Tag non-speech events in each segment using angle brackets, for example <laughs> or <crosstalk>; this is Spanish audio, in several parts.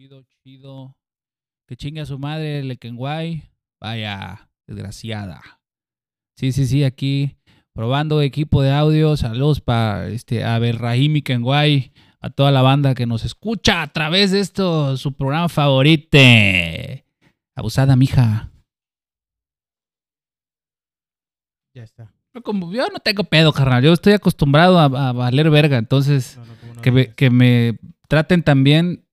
chido, chido. Que chingue a su madre, Lekenguay. Vaya, desgraciada. Sí, sí, sí, aquí probando equipo de audio. Saludos para este, a Berrahim y Kenguay, a toda la banda que nos escucha a través de esto, su programa favorito. Abusada, mija. Ya está. Yo como- yo no tengo pedo, carnal. Yo estoy acostumbrado a, a valer verga. Entonces, No, no, como no que, me, que me traten también.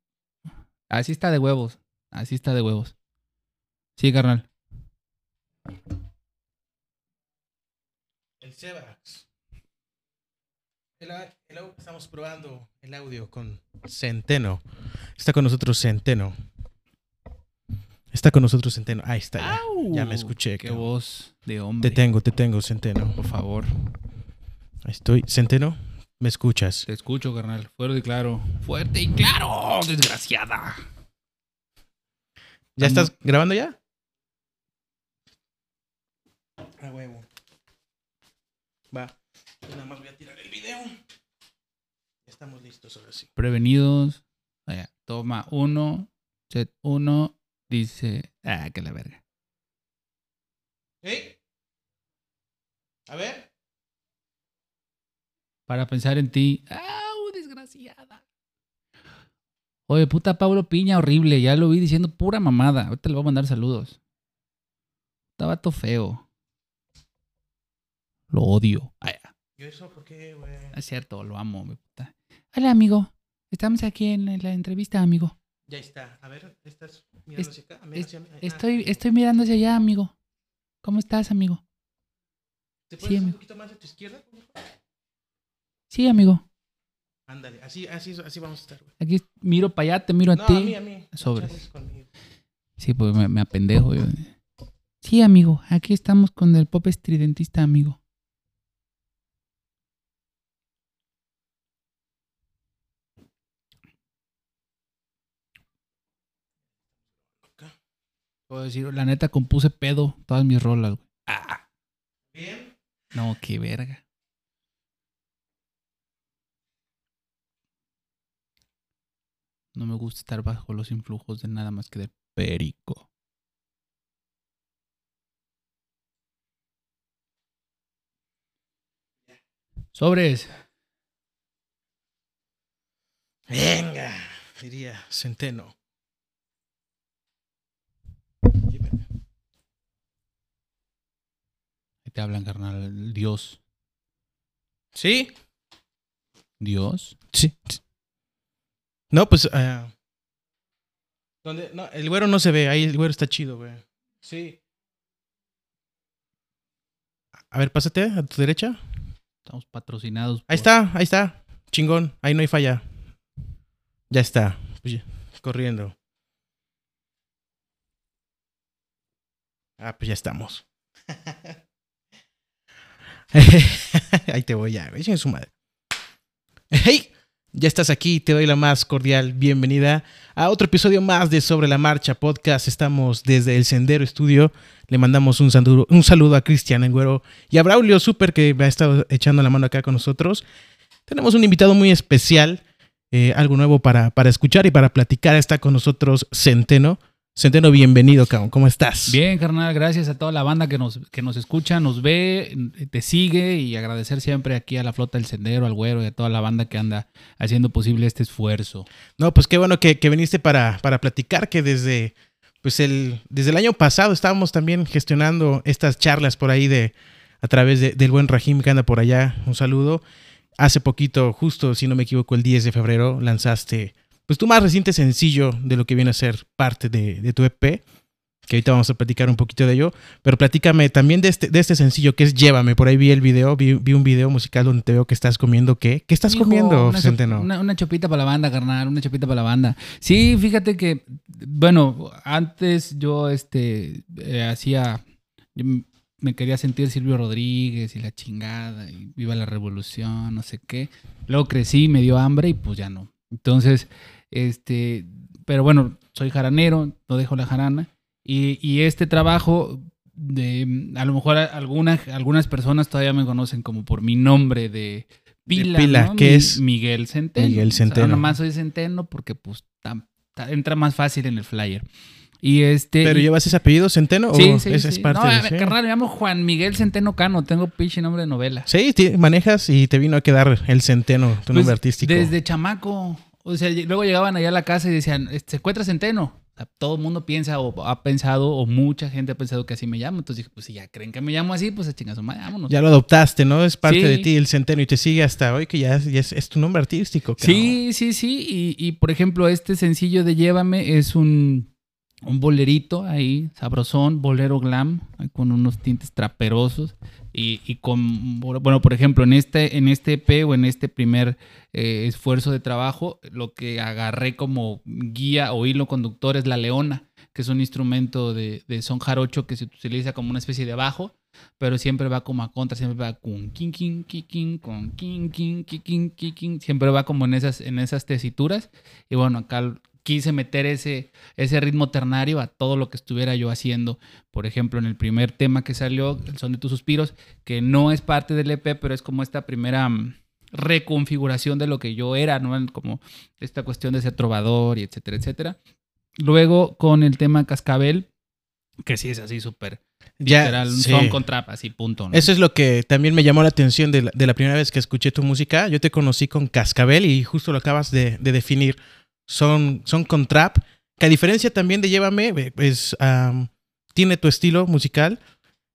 Así está de huevos. Así está de huevos. Sí, carnal. El Sebax. El, estamos probando el audio con Centeno. Está con nosotros Centeno. Está con nosotros Centeno. Ahí está. Ya, Ya me escuché, Qué cabrón. voz de hombre. Te tengo, te tengo, Centeno. Por favor. Ahí estoy. Centeno, ¿me escuchas? Te escucho, carnal. Fuerte y claro. Fuerte y claro, desgraciada. ¿Ya estás grabando ya? A huevo. Va. Nada más voy a tirar el video. Estamos listos ahora sí. Prevenidos. Vaya, toma uno. Set uno. Dice. Ah, que la verga. ¿Eh? A ver. Para pensar en ti. ¡Au, desgraciada! Oye, puta Pablo Piña, horrible. Ya lo vi diciendo pura mamada. Ahorita le voy a mandar saludos. Está vato feo. Lo odio. Ay, ¿Yo eso por qué, güey? es cierto, lo amo, mi puta. Hola, amigo. Estamos aquí en la entrevista, amigo. Ya está. A ver, ¿estás mirando Es- hacia acá? Hacia. Ah, Estoy, estoy mirando hacia allá, amigo. ¿Cómo estás, amigo? ¿Te sí, pones un amigo. poquito más a tu izquierda? Sí, amigo. Ándale, así, así, así vamos a estar, güey. Aquí miro para allá, te miro a No, ti. a mí, a mí. Sobres. Sí, pues me, me apendejo. yo. Sí, amigo. Aquí estamos con el pop estridentista, amigo. Puedo decir, la neta compuse pedo todas mis rolas, güey. Ah, Bien. no, qué verga. No me gusta estar bajo los influjos de nada más que de perico. Sobres. Venga, diría Centeno. Ahí te hablan, carnal. Dios. ¿Sí? Dios. Sí. No, pues. ¿dónde? No, el güero no se ve. Ahí el güero está chido, güey. Sí. A ver, pásate a tu derecha. Estamos patrocinados. Ahí está, ahí está. Chingón. Ahí no hay falla. Ya está. Pues corriendo. Ah, pues ya estamos. <laughs> <laughs> ahí te voy ya, güey. Su madre. Hey, ya estás aquí. Te doy la más cordial bienvenida a otro episodio más de Sobre la Marcha Podcast. Estamos desde el Sendero Estudio. Le mandamos un saludo, un saludo a Cristian el Güero y a Braulio Super que ha estado echando la mano acá con nosotros. Tenemos un invitado muy especial, eh, algo nuevo para, para escuchar y para platicar. Está con nosotros Centeno. Centeno, bienvenido, cabrón. ¿Cómo estás? Bien, carnal, gracias a toda la banda que nos, que nos escucha, nos ve, te sigue y agradecer siempre aquí a la Flota del Sendero, al Güero y a toda la banda que anda haciendo posible este esfuerzo. No, pues qué bueno que, que viniste para, para platicar, que desde, pues el, desde el año pasado estábamos también gestionando estas charlas por ahí de a través de- del buen Rajim que anda por allá. Un saludo. Hace poquito, justo si no me equivoco, el 10 de febrero, lanzaste pues tu más reciente sencillo de lo que viene a ser parte de, de tu EP, que ahorita vamos a platicar un poquito de ello, pero platícame también de este, de este sencillo que es Llévame, por ahí vi el video, vi, vi un video musical donde te veo que estás comiendo, ¿qué? ¿Qué estás Hijo, comiendo, una, Centeno? Una, una chopita para la banda, carnal, una chopita para la banda. Sí, fíjate que, bueno, antes yo este eh, hacía, yo me quería sentir Silvio Rodríguez y la chingada, y viva la revolución, no sé qué. Luego crecí, me dio hambre y pues ya no. Entonces, este, pero bueno, soy jaranero, no dejo la jarana. Y, y este trabajo, de, a lo mejor algunas, algunas personas todavía me conocen como por mi nombre de pila, pila, ¿no? ¿qué Mi- es? Miguel Centeno. Miguel O sea, Centeno. nomás soy Centeno porque pues tam- entra más fácil en el flyer. Y este. ¿Pero y- llevas ese apellido, Centeno? Sí, o sí, ese sí. es parte no, de ver, carnal, me llamo Juan Miguel Centeno Cano. Tengo pinche nombre de novela. Sí, manejas y te vino a quedar el Centeno, tu Pues, nombre artístico. Desde chamaco. O sea, luego llegaban allá a la casa y decían, "Este, ¿se encuentra Centeno? O sea, todo el mundo piensa o ha pensado, o mucha gente ha pensado que así me llamo. Entonces dije, pues si ya creen que me llamo así, pues a chingazo, vámonos. Ya lo adoptaste, ¿no? Es parte Sí. de ti el Centeno y te sigue hasta hoy que ya, es, ya es, es tu nombre artístico. cabrón. Sí, sí, sí. Y, y, por ejemplo, este sencillo de Llévame es un, un bolerito ahí, sabrosón, bolero glam, con unos tintes traperosos. Y, y con, bueno, por ejemplo, en este, en este EP o en este primer eh, esfuerzo de trabajo, lo que agarré como guía o hilo conductor es la leona, que es un instrumento de, de son jarocho que se utiliza como una especie de bajo, pero siempre va como a contra, siempre va con kin, kin, kin, con kin, kin, kin, kin, siempre va como en esas, en esas tesituras. Y bueno, acá quise meter ese, ese ritmo ternario a todo lo que estuviera yo haciendo. Por ejemplo, en el primer tema que salió, El son de tus suspiros, que no es parte del EP, pero es como esta primera mm, reconfiguración de lo que yo era, ¿no? Como esta cuestión de ser trovador y etcétera, etcétera. Luego con el tema Cascabel, que sí es así súper literal, sí. son con trap, así punto. ¿no? Eso es lo que también me llamó la atención de la, de la primera vez que escuché tu música. Yo te conocí con Cascabel y justo lo acabas de, de definir. Son, son con trap, que a diferencia también de Llévame, pues tiene tu estilo musical.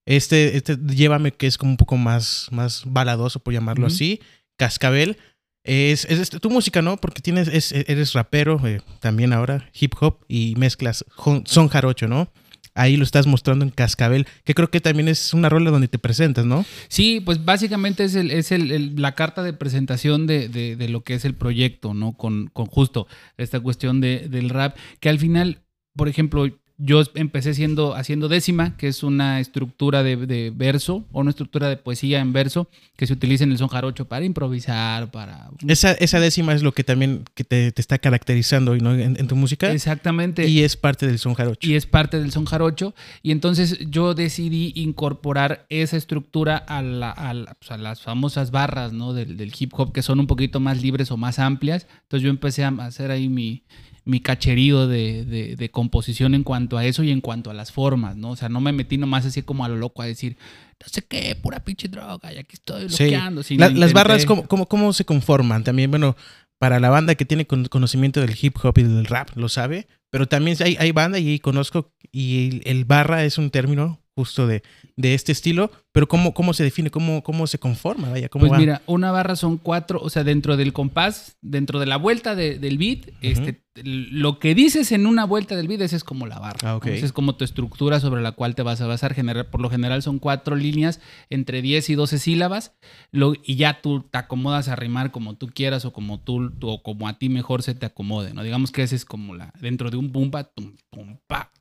Este, este Llévame que es como un poco más, más baladoso, por llamarlo así. Cascabel. Es, es este- tu música, ¿no? Porque tienes, es- eres rapero eh, también ahora, hip hop y mezclas son jarocho, ¿no? Ahí lo estás mostrando en Cascabel, que creo que también es una rola donde te presentas, ¿no? Sí, pues básicamente es, el, es el- la carta de presentación de, de- de lo que es el proyecto, ¿no? Con, con justo esta cuestión de- del rap, que al final, por ejemplo, yo empecé siendo, haciendo décima, que es una estructura de, de verso o una estructura de poesía en verso que se utiliza en el son jarocho para improvisar, para... Esa, esa décima es lo que también que te, te está caracterizando ¿no? en, en tu música. Exactamente. y es parte del son jarocho. y es parte del son jarocho. Y entonces yo decidí incorporar esa estructura a, la- a la- pues, a las famosas barras ¿no? del, del hip hop que son un poquito más libres o más amplias. Entonces yo empecé a hacer ahí mi, mi cacherío de, de- de composición en cuanto a eso y en cuanto a las formas, ¿no? O sea, no me metí nomás así como a lo loco a decir, no sé qué, pura pinche droga, y aquí estoy Sí. bloqueando. La- las barras, ¿cómo, cómo, cómo se conforman? También, bueno, para la banda que tiene con- conocimiento del hip hop y del rap, lo sabe. Pero también hay, hay banda y conozco, y el, el barra es un término justo de, de este estilo. Pero ¿cómo, cómo se define? ¿Cómo, cómo se conforma? Vaya, ¿cómo Pues va? mira, una barra son cuatro, o sea, dentro del compás, dentro de la vuelta de- del beat, este, lo que dices en una vuelta del beat, es como la barra. Ah, es como tu estructura sobre la cual te vas a basar. General, por lo general son cuatro líneas entre 10 y 12 sílabas, lo- y ya tú te acomodas a rimar como tú quieras o como tú, tú- o como a ti mejor se te acomode, ¿no? Digamos que ese es como la, dentro de un bumba, tum, tum, pa,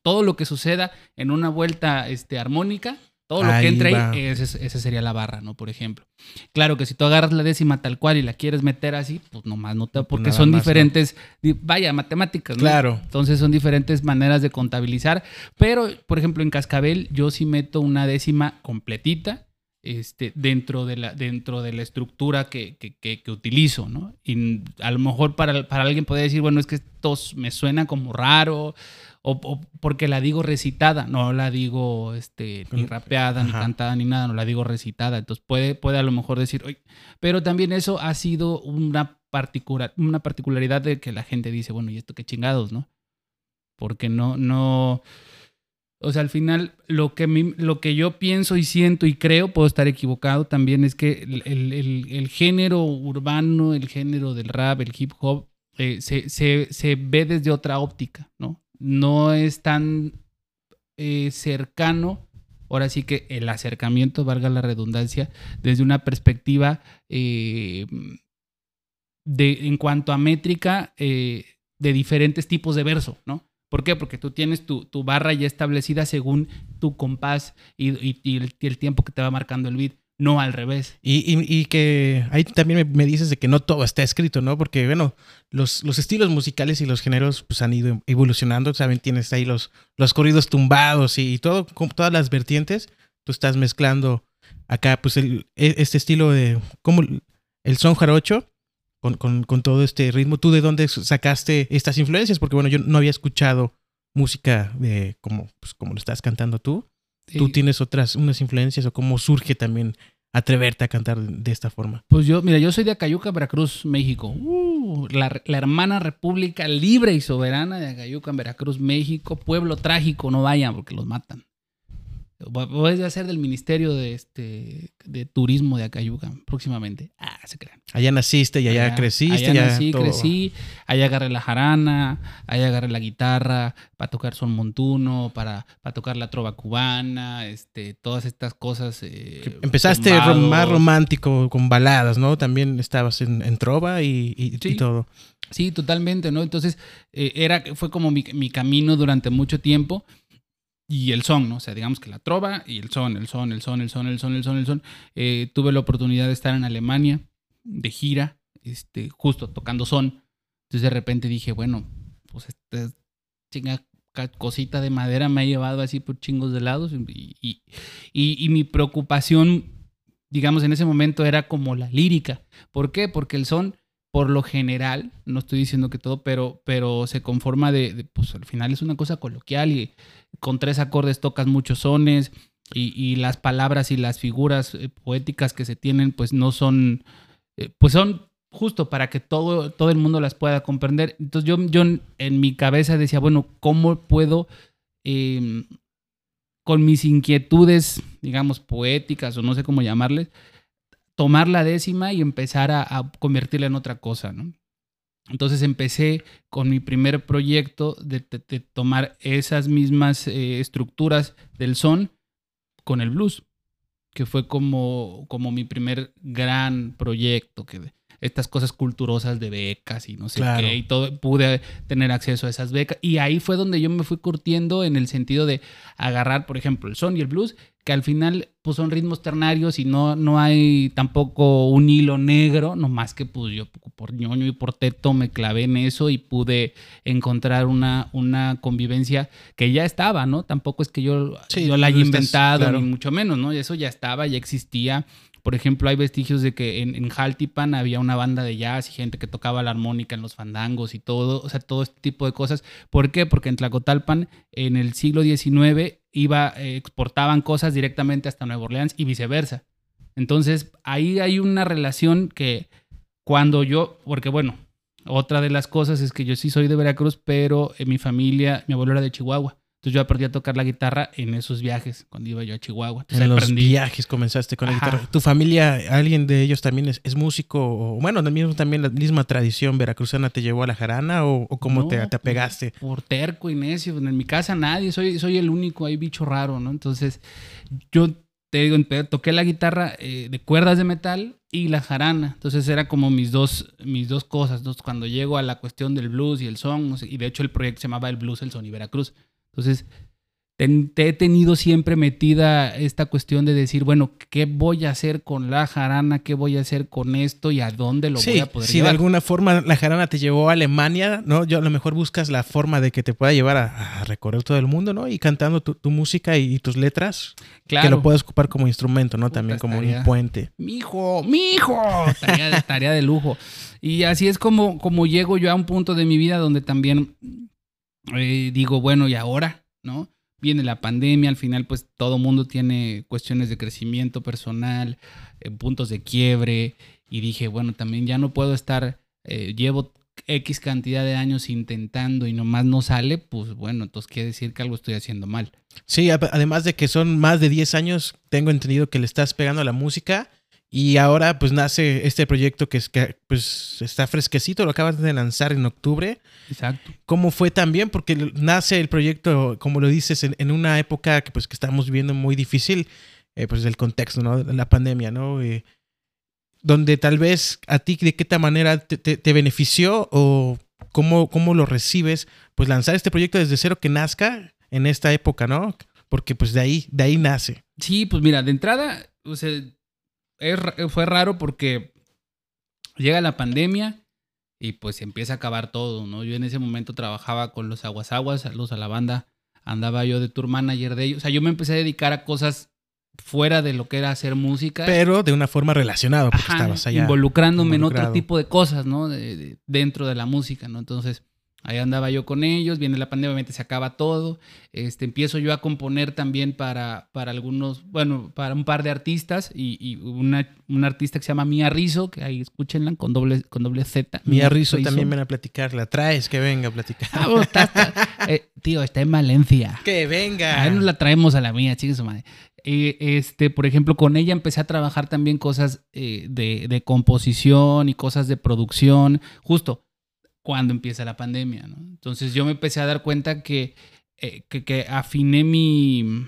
todo lo que suceda en una vuelta este, armónica, todo lo Ahí que entra va. ahí, esa sería la barra, ¿no? Por ejemplo. Claro que si tú agarras la décima tal cual y la quieres meter así, pues nomás no te... Pues Porque nada son más, ¿no? diferentes, di- vaya, matemáticas, ¿no? Claro. Entonces son diferentes maneras de contabilizar. Pero, por ejemplo, en Cascabel yo sí meto una décima completita este, dentro, de la, dentro de la estructura que, que- que- que utilizo, ¿no? Y a lo mejor para, para alguien puede decir, bueno, es que esto me suena como raro o, o porque la digo recitada, no la digo este, ni rapeada, ni cantada, ni nada, no la digo recitada. Entonces puede, puede a lo mejor decir, "Oye", pero también eso ha sido una, particular, una particularidad de que la gente dice, bueno, ¿y esto qué chingados, no? Porque no, no, o sea, al final lo que, mí- lo que yo pienso y siento y creo, puedo estar equivocado también, es que el, el- el- el género urbano, el género del rap, el hip hop, eh, se, se- se ve desde otra óptica, ¿no? No es tan eh, cercano, ahora sí que el acercamiento, valga la redundancia, desde una perspectiva eh, de, en cuanto a métrica eh, de diferentes tipos de verso, ¿no? ¿Por qué? Porque tú tienes tu, tu barra ya establecida según tu compás y, el, y el tiempo que te va marcando el beat, no al revés. Y, y- y que ahí también me, dices de que no todo está escrito, ¿no? Porque, bueno, los, los estilos musicales y los géneros pues, han ido evolucionando. Saben, tienes ahí los, los corridos tumbados y, todo, con todas las vertientes. Tú estás mezclando acá, pues, el, e- este estilo de. como el son jarocho con, con, con, todo este ritmo. ¿Tú de dónde sacaste estas influencias? Porque bueno, yo no había escuchado música de como, pues, como lo estás cantando tú. ¿Tú tienes otras, unas influencias o cómo surge también atreverte a cantar de esta forma? Pues yo, mira, yo soy de Acayuca, Veracruz, México. Uh, la, la, hermana república libre y soberana de Acayuca, Veracruz, México. Pueblo trágico, no vayan porque los matan. Voy a ser del Ministerio de, este, de Turismo de Acayuca próximamente. Ah, se crean. Allá naciste y allá, allá creciste. Allá nací, todo. crecí. Allá agarré la jarana, allá agarré la guitarra para tocar son montuno, para, para tocar la trova cubana, este, todas estas cosas. Eh, Empezaste más romántico con baladas, ¿no? También estabas en, en trova y, y, Sí. y todo. Sí, totalmente, ¿no? Entonces, eh, era, fue como mi, mi camino durante mucho tiempo. Y el son, ¿no? O sea, digamos que la trova y el son, el son, el son, el son, el son, el son, el son. Eh, tuve la oportunidad de estar en Alemania de gira, este, justo tocando son. Entonces de repente dije, bueno, pues esta chinga cosita de madera me ha llevado así por chingos de lados. Y, y, y- y mi preocupación, digamos, en ese momento era como la lírica. ¿Por qué? Porque el son por lo general, no estoy diciendo que todo, pero, pero se conforma de, pues al final es una cosa coloquial y con tres acordes tocas muchos sones y, las palabras y las figuras eh, poéticas que se tienen pues no son, eh, pues son justo para que todo, todo el mundo las pueda comprender. Entonces yo, yo en, mi cabeza decía, bueno, ¿cómo puedo... eh, con mis inquietudes, digamos, poéticas o no sé cómo llamarles, tomar la décima y empezar a, convertirla en otra cosa, ¿no? Entonces empecé con mi primer proyecto de tomar esas mismas eh, estructuras del son con el blues, que fue como, como mi primer gran proyecto, que estas cosas culturosas de becas y no sé Claro. qué, y todo, pude tener acceso a esas becas. Y ahí fue donde yo me fui curtiendo en el sentido de agarrar, por ejemplo, el son y el blues, que al final pues son ritmos ternarios y no, no hay tampoco un hilo negro, no más que pues yo por ñoño y por teto me clavé en eso y pude encontrar una, una convivencia que ya estaba, ¿no? Tampoco es que yo, Sí, yo la haya estás- inventado, claro. ni mucho menos, ¿no? Eso ya estaba, ya existía. Por ejemplo, hay vestigios de que en, Jaltipan había una banda de jazz y gente que tocaba la armónica en los fandangos y todo, o sea, todo este tipo de cosas. ¿Por qué? Porque en Tlacotalpan, en el siglo XIX, iba, eh, exportaban cosas directamente hasta Nueva Orleans y viceversa. Entonces, ahí hay una relación que cuando yo, porque bueno, otra de las cosas es que yo sí soy de Veracruz, pero en mi familia, mi abuelo era de Chihuahua. Entonces yo aprendí a tocar la guitarra en esos viajes, cuando iba yo a Chihuahua. Entonces En los aprendí. viajes comenzaste con la Ajá. guitarra. ¿Tu familia, alguien de ellos también es, es músico? O, bueno, mismo también la misma tradición veracruzana te llevó a la jarana o, o cómo No, te, te pues, apegaste? Por terco y necio. En mi casa nadie, soy, soy el único ahí bicho raro, ¿no? Entonces, yo te digo, toqué la guitarra eh, de cuerdas de metal y la jarana. Entonces era como mis dos, mis dos cosas. Entonces, cuando llego a la cuestión del blues y el son, y de hecho el proyecto se llamaba El Blues, el Son y Veracruz. Entonces, te he tenido siempre metida esta cuestión de decir, bueno, ¿qué voy a hacer con la jarana? ¿Qué voy a hacer con esto? ¿Y a dónde lo sí, voy a poder si de alguna forma la jarana te llevó a Alemania, ¿no? Yo a lo mejor buscas la forma de que te pueda llevar a, a recorrer todo el mundo, ¿no? Y cantando tu, tu música y, y tus letras, Claro. que lo puedas ocupar como instrumento, ¿no? Puta, También como estaría- un puente. mijo, mijo, tarea tarea de lujo. Y así es como, como llego yo a un punto de mi vida donde también eh, digo, bueno, ¿y ahora? ¿No? Viene la pandemia, al final pues todo mundo tiene cuestiones de crecimiento personal, eh, puntos de quiebre, y dije, bueno, también ya no puedo estar, eh, llevo X cantidad de años intentando y nomás no sale, pues bueno, entonces quiere decir que algo estoy haciendo mal. Sí, además de que son más de 10 años, tengo entendido que le estás pegando a la música y ahora pues nace este proyecto que, es, que pues está fresquecito, lo acabas de lanzar en octubre. Exacto. ¿Cómo fue también? Porque nace el proyecto, como lo dices, en, en una época que pues que estamos viviendo muy difícil, eh, pues el contexto, ¿no? La pandemia, ¿no? Eh, donde tal vez a ti de qué manera te, te- te benefició o cómo, cómo lo recibes, pues lanzar este proyecto desde cero que nazca en esta época, ¿no? Porque pues de ahí, de ahí nace. Sí, pues mira, de entrada, o sea, es ra- fue raro porque llega la pandemia y pues empieza a acabar todo, ¿no? Yo en ese momento trabajaba con los aguasaguas, saludos a la banda, andaba yo de tour manager de ellos, o sea, yo me empecé a dedicar a cosas fuera de lo que era hacer música. Pero de una forma relacionada, porque Ajá, estabas allá. involucrándome en otro tipo de cosas, ¿no? De- de- dentro de la música, ¿no? Entonces, ahí andaba yo con ellos, viene la pandemia, obviamente se acaba todo. Este, empiezo yo a componer también para, para algunos, bueno, para un par de artistas y, y una, una artista que se llama Mía Rizzo, que ahí escúchenla con doble, con doble Z. Mía Rizzo también ven a platicar. La traes, que venga a platicar. Ah, bueno, está- está- <laughs> eh, tío, está en Valencia. que venga. A él nos la traemos a la mía, su madre. Eh, este, por ejemplo, con ella empecé a trabajar también cosas eh, de, de composición y cosas de producción, justo cuando empieza la pandemia, ¿no? Entonces yo me empecé a dar cuenta que, eh, que, que afiné mi,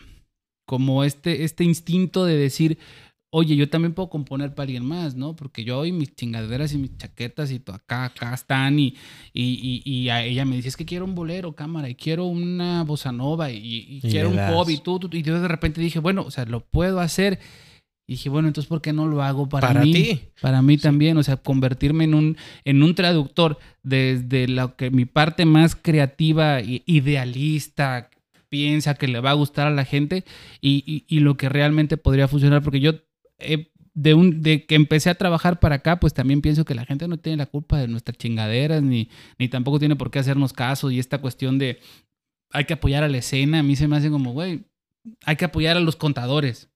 como este, este instinto de decir, oye, yo también puedo componer para alguien más, ¿no? Porque yo hoy mis chingaderas y mis chaquetas y todo acá, acá están y, y, y, y a ella me dice, es que quiero un bolero, cámara, y quiero una bossa nova y, y Y quiero un pop y tú, tú- y yo de repente dije, bueno, o sea, lo puedo hacer. Y dije, bueno, entonces, ¿por qué no lo hago para, Para mí? ti. Para mí también, o sea, convertirme en un, en un traductor desde lo que mi parte más creativa e idealista piensa que le va a gustar a la gente y, y- y lo que realmente podría funcionar, porque yo eh, de, un, de que empecé a trabajar para acá, pues también pienso que la gente no tiene la culpa de nuestras chingaderas, ni, ni tampoco tiene por qué hacernos caso, y esta cuestión de hay que apoyar a la escena, a mí se me hace como, güey, hay que apoyar a los contadores.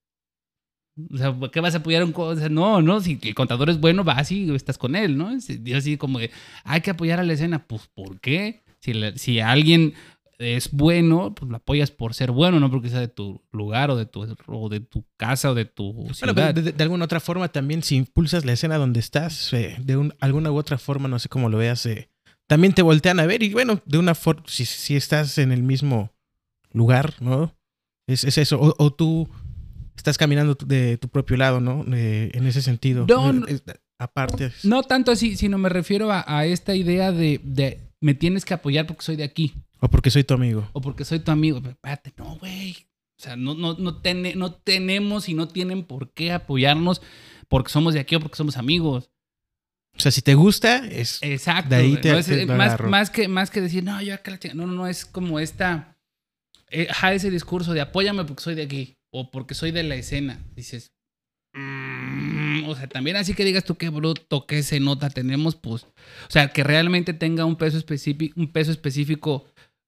O sea, ¿por ¿qué vas a apoyar a un o sea, No, no, si el contador es bueno, vas y estás con él, ¿no? Es- Yo así como de, hay que apoyar a la escena. Pues, ¿por qué? Si, la- si alguien es bueno, pues lo apoyas por ser bueno, no porque sea de tu lugar o de tu, o de tu casa o de tu ciudad. de, de- de alguna otra forma también si impulsas la escena donde estás, eh, de un- alguna u otra forma, no sé cómo lo veas, eh, también te voltean a ver y bueno, de una forma, si, si estás en el mismo lugar, ¿no? Es, es eso, o, o tú estás caminando de tu propio lado, ¿no? Eh, en ese sentido. No, no. Es- aparte. No tanto así, sino me refiero a, a esta idea de, de me tienes que apoyar porque soy de aquí O porque soy tu amigo. o porque soy tu amigo. Espérate, no, güey. O sea, no, no, no, tene- no tenemos y no tienen por qué apoyarnos porque somos de aquí o porque somos amigos. O sea, si te gusta, es... Exacto. De ahí te- No, es- te más, más que, más que decir, no, yo acá la chinga-". No, no, no, es como esta. eh, ese discurso de apóyame porque soy de aquí o porque soy de la escena. Dices. "Mm", o sea, también así que digas tú qué bruto, qué se nota tenemos, pues. O sea, que realmente tenga un peso específico, un peso específico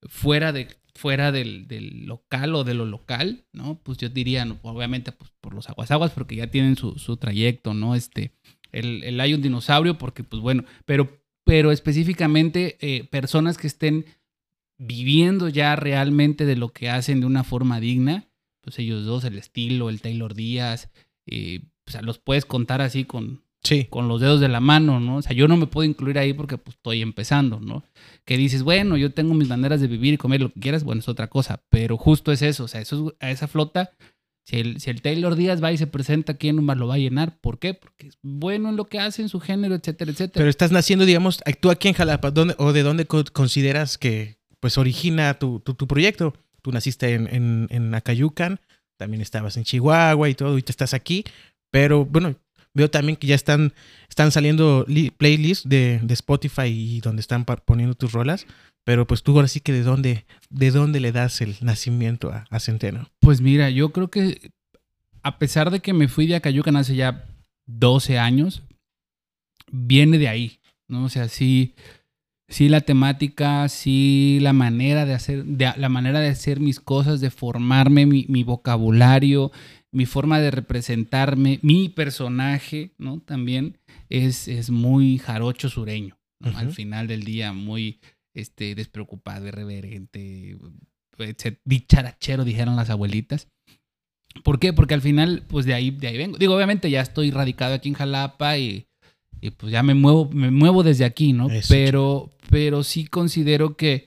fuera de fuera del, del local o de lo local, ¿no? Pues yo diría, no, obviamente, pues por los aguasaguas, porque ya tienen su, su trayecto, ¿no? Este, el, el hay un dinosaurio, porque, pues bueno, pero, pero específicamente eh, personas que estén viviendo ya realmente de lo que hacen de una forma digna, pues ellos dos, el estilo, el Taylor Díaz, eh, o sea, los puedes contar así con, Sí. con los dedos de la mano, ¿no? O sea, yo no me puedo incluir ahí porque pues estoy empezando, ¿no? Que dices, bueno, yo tengo mis maneras de vivir y comer lo que quieras, bueno, es otra cosa, pero justo es eso, o sea, eso es- a esa flota, si el, si el Taylor Díaz va y se presenta aquí en un bar, lo va a llenar, ¿por qué? Porque es bueno en lo que hace, en su género, etcétera, etcétera. Pero estás naciendo, digamos, tú aquí en Jalapa, ¿dónde, o de dónde co- consideras que pues origina tu, tu, tu proyecto? Tú naciste en, en, Acayucan, también estabas en Chihuahua y todo, y te estás aquí, pero bueno, veo también que ya están, saliendo li- playlists de, Spotify y donde están poniendo tus rolas, pero pues tú ahora sí que de dónde, de dónde le das el nacimiento a, Centeno. Pues mira, yo creo que a pesar de que me fui de Acayucan hace ya 12 años, viene de ahí, ¿no? O sea, sí, sí la temática, sí la manera de hacer, de- la manera de hacer mis cosas, de formarme mi, mi vocabulario, mi forma de representarme, mi personaje, ¿no? También es, es muy jarocho sureño, ¿no? Al final del día, muy este, despreocupado, irreverente, dicharachero, dijeron las abuelitas. ¿Por qué? Porque al final, pues de ahí, de ahí vengo. Digo, obviamente ya estoy radicado aquí en Jalapa y, y pues ya me muevo, me muevo desde aquí, ¿no? Eso, pero, pero sí considero que,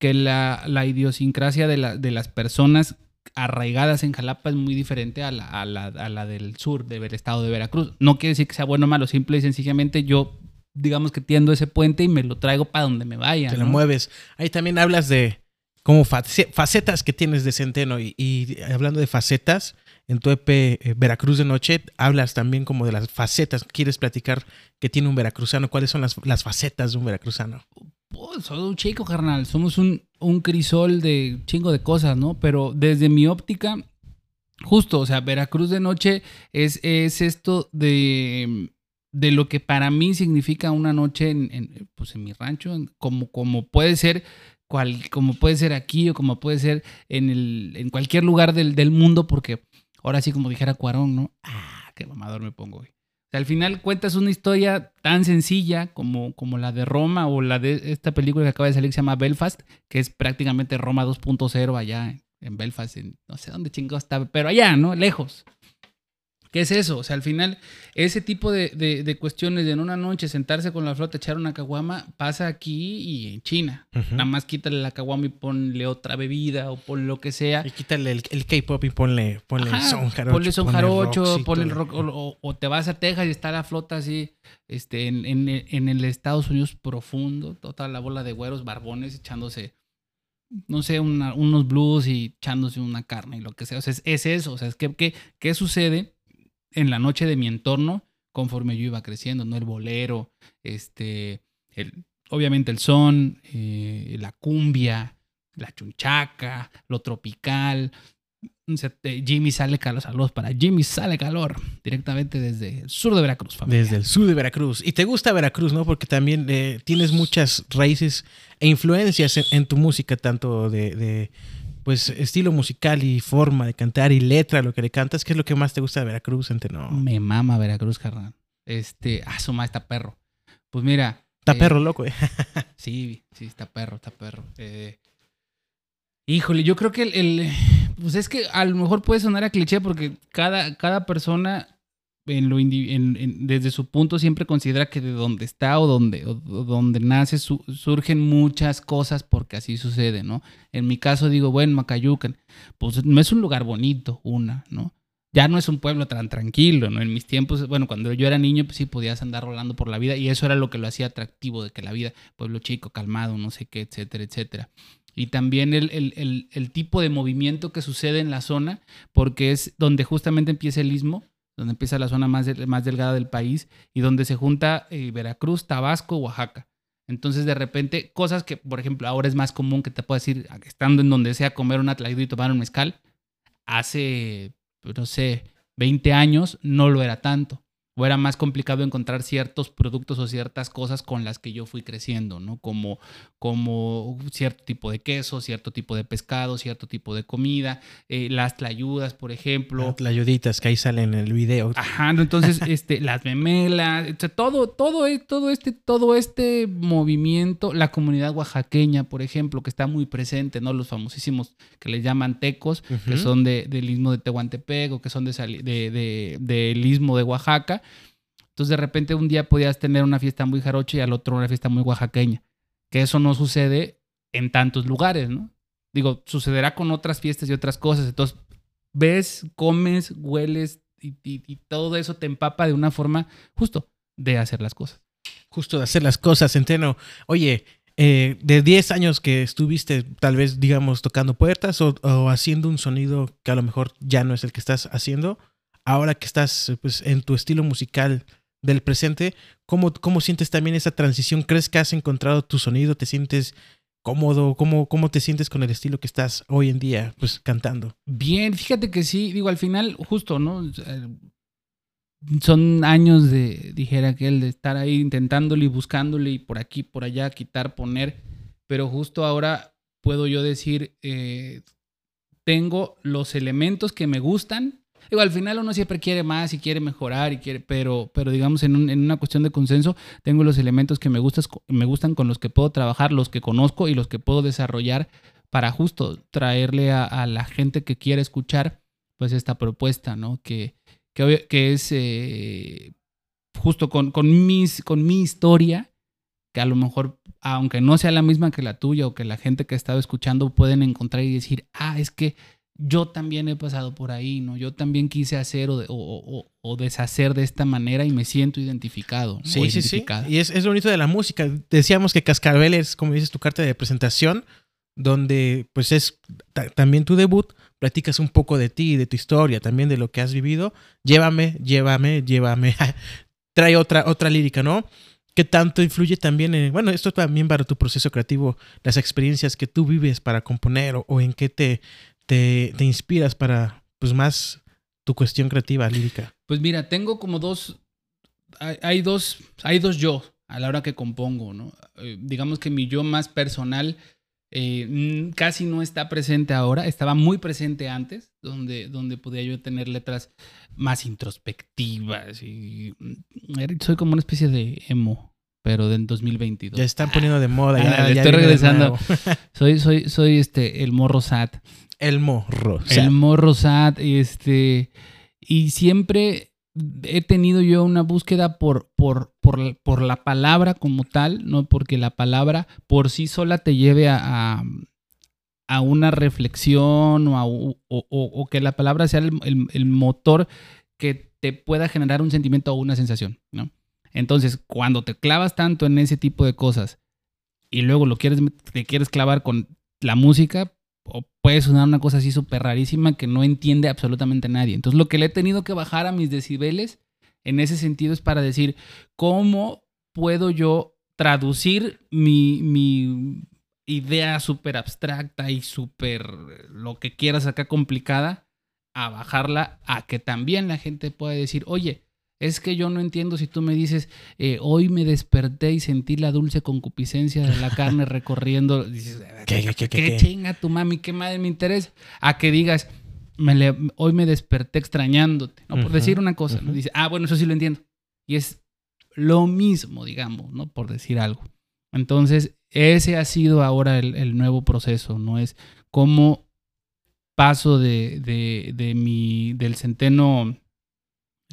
que la, la idiosincrasia de, la- de las personas arraigadas en Jalapa es muy diferente a la, a la, a la del sur, del estado de Veracruz. No quiere decir que sea bueno o malo, simple y sencillamente yo, digamos que tiendo ese puente y me lo traigo para donde me vaya. Te lo mueves. Ahí también hablas de como face- facetas que tienes de Centeno y, y hablando de facetas, en tu EP eh, Veracruz de Noche hablas también como de las facetas. ¿Quieres platicar que tiene un veracruzano? ¿Cuáles son las, las facetas de un veracruzano? Pues, soy un chico, carnal. Somos un, un crisol de chingo de cosas, ¿no? Pero desde mi óptica, justo, o sea, Veracruz de noche es, es esto de, de lo que para mí significa una noche en, pues en mi rancho, como, como puede ser cual, como puede ser aquí o como puede ser en, el, en cualquier lugar del, del mundo, porque ahora sí, como dijera Cuarón, ¿no? Ah, qué mamador me pongo hoy. O sea, al final cuentas una historia tan sencilla como, como la de Roma o la de esta película que acaba de salir que se llama Belfast, que es prácticamente Roma 2.0 allá en, Belfast, en no sé dónde chingados está, pero allá, ¿no? Lejos. ¿Qué es eso? O sea, al final, ese tipo de, de- de cuestiones de en una noche sentarse con la flota, echar una caguama, pasa aquí y en China. Nada más quítale la caguama y ponle otra bebida o ponle lo que sea. Y quítale el, el K-pop y ponle, ponle Ajá, son jarocho. ponle son jarocho, ponle el rock, o, o- o te vas a Texas y está la flota así, este, en, en- en el Estados Unidos profundo, toda la bola de güeros barbones echándose, no sé, una- unos blues y echándose una carne y lo que sea. O sea, es, es eso. O sea, es que, que- ¿qué sucede en la noche de mi entorno conforme yo iba creciendo? ¿No? El bolero, este, el, obviamente el son, eh, la cumbia, la chunchaca, lo tropical. Jimmy sale calor, saludos para Jimmy sale calor, directamente desde el sur de Veracruz. Desde el sur de Veracruz. Y te gusta Veracruz, ¿no? Porque también eh, tienes muchas raíces e influencias en, tu música, tanto de, pues estilo musical y forma de cantar y letra, lo que le cantas. ¿Qué es lo que más te gusta de Veracruz, no Me mama Veracruz, carnal. Este, ah, su está perro. Pues mira. Está eh, perro loco. eh. <laughs> Sí, sí, está perro, está perro. Eh, híjole, yo creo que el, el- Pues es que a lo mejor puede sonar a cliché porque cada, cada persona en lo desde su punto siempre considera que de donde está o donde, o donde nace su- surgen muchas cosas porque así sucede, ¿no? En mi caso digo, bueno, Macayucan, pues no es un lugar bonito, una, ¿no? Ya no es un pueblo tan tranquilo, ¿no? En mis tiempos, bueno, cuando yo era niño, pues sí podías andar rolando por la vida y eso era lo que lo hacía atractivo de que la vida, pueblo chico, calmado, no sé qué, etcétera, etcétera. Y también el, el- el- el tipo de movimiento que sucede en la zona, porque es donde justamente empieza el istmo, donde empieza la zona más, más delgada del país y donde se junta eh, Veracruz, Tabasco, Oaxaca. Entonces, de repente, cosas que, por ejemplo, ahora es más común que te puedas ir, estando en donde sea, comer un atlaído y tomar un mezcal, hace, pues, no sé, 20 años no lo era tanto. O era más complicado encontrar ciertos productos o ciertas cosas con las que yo fui creciendo, ¿no? Como, como cierto tipo de queso, cierto tipo de pescado, cierto tipo de comida, eh, las tlayudas, por ejemplo. Las ayuditas que ahí salen en el video. Ajá, no, entonces, <laughs> este, las memelas, o sea, todo, todo, e- todo este, todo este movimiento, la comunidad oaxaqueña, por ejemplo, que está muy presente, ¿no? Los famosísimos que les llaman tecos, que son de, del istmo de Tehuantepec o que son de, de- del istmo de Oaxaca. Entonces, de repente, un día podías tener una fiesta muy jarocha y al otro una fiesta muy oaxaqueña. Que eso no sucede en tantos lugares, ¿no? Digo, sucederá con otras fiestas y otras cosas. Entonces, ves, comes, hueles y, todo eso te empapa de una forma justo de hacer las cosas. Justo de hacer las cosas, Centeno. Oye, eh, de 10 años que estuviste, tal vez, digamos, tocando puertas o, o haciendo un sonido que a lo mejor ya no es el que estás haciendo, ahora que estás pues, en tu estilo musical del presente, ¿cómo, ¿cómo sientes también esa transición? ¿Crees que has encontrado tu sonido? ¿Te sientes cómodo? ¿Cómo, ¿Cómo te sientes con el estilo que estás hoy en día pues cantando? Bien, fíjate que sí, digo, al final, justo, ¿no? Son años de, dijera aquel, de estar ahí intentándole y buscándole y por aquí, por allá, quitar, poner, pero justo ahora puedo yo decir, eh, tengo los elementos que me gustan. Digo, al final uno siempre quiere más y quiere mejorar y quiere, pero, pero digamos en, en una cuestión de consenso, tengo los elementos que me, gustas, me gustan con los que puedo trabajar, los que conozco y los que puedo desarrollar para justo traerle a, la gente que quiere escuchar pues esta propuesta, ¿no? Que, que, que es eh, justo con, con, mis, con mi historia, que a lo mejor, aunque no sea la misma que la tuya o que la gente que ha estado escuchando pueden encontrar y decir, ah, es que yo también he pasado por ahí, ¿no? Yo también quise hacer o, de- o- o- o deshacer de esta manera y me siento identificado. Sí, sí, sí. Y es, es lo bonito de la música. Decíamos que Cascabel es, como dices, tu carta de presentación, donde pues es ta- también tu debut. Platicas un poco de ti, de tu historia, también de lo que has vivido. Llévame, llévame, llévame. <laughs> Trae otra, otra lírica, ¿no? ¿Qué tanto influye también en, bueno, esto también para tu proceso creativo, las experiencias que tú vives para componer o, o en qué te, te, inspiras para pues más tu cuestión creativa, lírica? Pues mira, tengo como dos, hay, hay dos, hay dos yo a la hora que compongo, ¿no? Eh, digamos que mi yo más personal eh, casi no está presente ahora, estaba muy presente antes, donde, donde podía yo tener letras más introspectivas y mm, era- soy como una especie de emo, pero del 2022. Ya están poniendo de moda. ya- ya estoy regresando. <laughs> Soy, soy, soy este, el morro sat. El morro. sea, el morro sat, este, y siempre he tenido yo una búsqueda por, por, por, por la palabra como tal, no porque la palabra por sí sola te lleve a, a, a una reflexión o, a- o- o- o que la palabra sea el, el- el motor que te pueda generar un sentimiento o una sensación, ¿no? Entonces, cuando te clavas tanto en ese tipo de cosas y luego lo quieres, te quieres clavar con la música, o puede sonar una cosa así súper rarísima que no entiende absolutamente nadie. Entonces, lo que le he tenido que bajar a mis decibeles en ese sentido es para decir, ¿cómo puedo yo traducir mi, mi idea súper abstracta y súper lo que quieras acá complicada a bajarla a que también la gente pueda decir, oye, es que yo no entiendo si tú me dices, eh, hoy me desperté y sentí la dulce concupiscencia de la carne <laughs> recorriendo. Dices, ¿Qué, qué, qué, chinga tu mami? ¿Qué madre me interesa? A que digas, me le- hoy me desperté extrañándote, ¿no? Por decir una cosa. ¿no? Dice, ah, bueno, eso sí lo entiendo. Y es lo mismo, digamos, ¿no? Por decir algo. Entonces, ese ha sido ahora el, el nuevo proceso, ¿no? Es cómo paso de, de, de mi, del centeno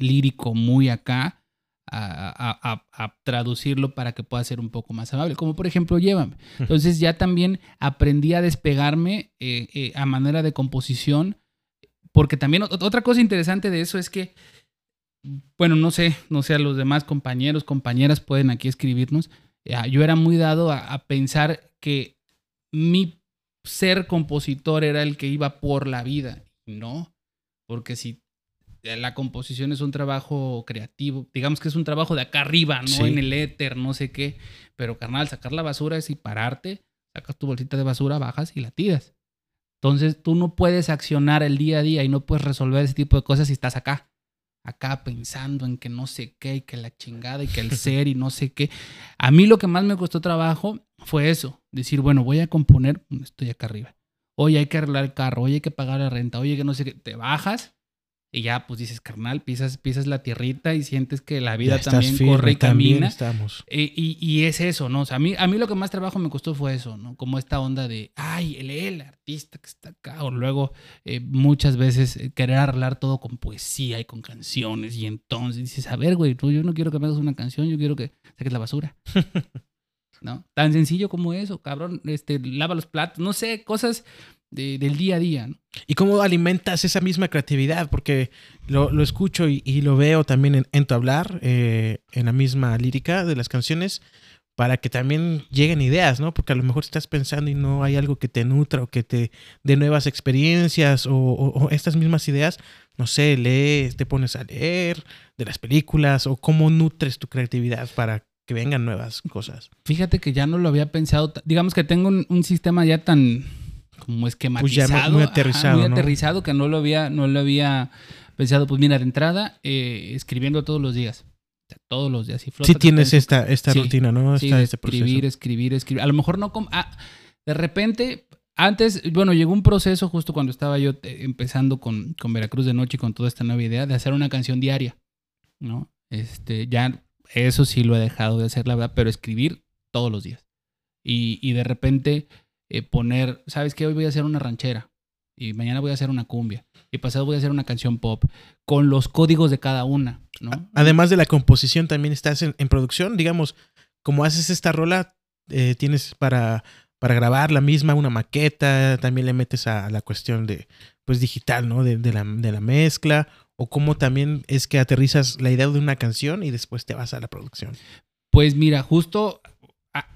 lírico muy acá a, a- a- a traducirlo para que pueda ser un poco más amable. Como por ejemplo, llévame. <laughs> Entonces ya también aprendí a despegarme eh, eh, a manera de composición, porque también ot- otra cosa interesante de eso es que, bueno, no sé, no sé, a los demás compañeros, compañeras pueden aquí escribirnos. eh, yo era muy dado a pensar que mi ser compositor era el que iba por la vida. No, porque si la composición es un trabajo creativo, digamos que es un trabajo de acá arriba, no Sí. en el éter, no sé qué, pero carnal, sacar la basura es y pararte, sacas tu bolsita de basura, bajas y la tiras. Entonces tú no puedes accionar el día a día y no puedes resolver ese tipo de cosas si estás acá. Acá pensando en que no sé qué y que la chingada y que el <laughs> ser y no sé qué. A mí lo que más me costó trabajo fue eso. Decir, bueno, voy a componer, estoy acá arriba. Oye, hay que arreglar el carro, oye, hay que pagar la renta, oye, que no sé qué. Te bajas y ya, pues dices, carnal, pisas, pisas la tierrita y sientes que la vida también firme, corre y también camina. estamos. Y, y es eso, ¿no? O sea, a mí, a mí lo que más trabajo me costó fue eso, ¿no? Como esta onda de, ay, es el artista que está acá. O luego, eh, muchas veces, eh, querer arreglar todo con poesía y con canciones. Y entonces dices, a ver, güey, tú, yo no quiero que me hagas una canción, yo quiero que saques la basura. <laughs> ¿No? Tan sencillo como eso, cabrón. Este, lava los platos, no sé, cosas de- del día a día, ¿no? ¿Y cómo alimentas esa misma creatividad? Porque lo, lo escucho y, y lo veo también en, en tu hablar, eh, en la misma lírica de las canciones, para que también lleguen ideas, ¿no? Porque a lo mejor estás pensando y no hay algo que te nutra o que te dé nuevas experiencias o, o- o estas mismas ideas. No sé, lees, te pones a leer de las películas o cómo nutres tu creatividad para que vengan nuevas cosas. Fíjate que ya no lo había pensado. Digamos que tengo un, un sistema ya tan como esquematizado. Pues ya muy ajá, aterrizado, muy ¿no? aterrizado que no lo había, no lo había pensado. Pues mira, de entrada, eh, escribiendo todos los días. O sea, todos los días. Sí tienes esta, esta Sí, rutina, ¿no? Sí, Está este proceso. escribir, escribir, escribir. A lo mejor no como... ah, de repente, antes, bueno, llegó un proceso justo cuando estaba yo eh, empezando con, con Veracruz de Noche y con toda esta nueva idea de hacer una canción diaria, ¿no? Este, ya eso sí lo he dejado de hacer, la verdad, pero escribir todos los días. Y, y de repente eh, poner, ¿sabes qué? Hoy voy a hacer una ranchera y mañana voy a hacer una cumbia y pasado voy a hacer una canción pop con los códigos de cada una, ¿no? Además de la composición, también estás en, en producción, digamos, como haces esta rola, eh, tienes para, para grabar la misma una maqueta, también le metes a la cuestión de, pues, digital, ¿no? De, de la, de la mezcla, o cómo también es que aterrizas la idea de una canción y después te vas a la producción. Pues mira, justo a-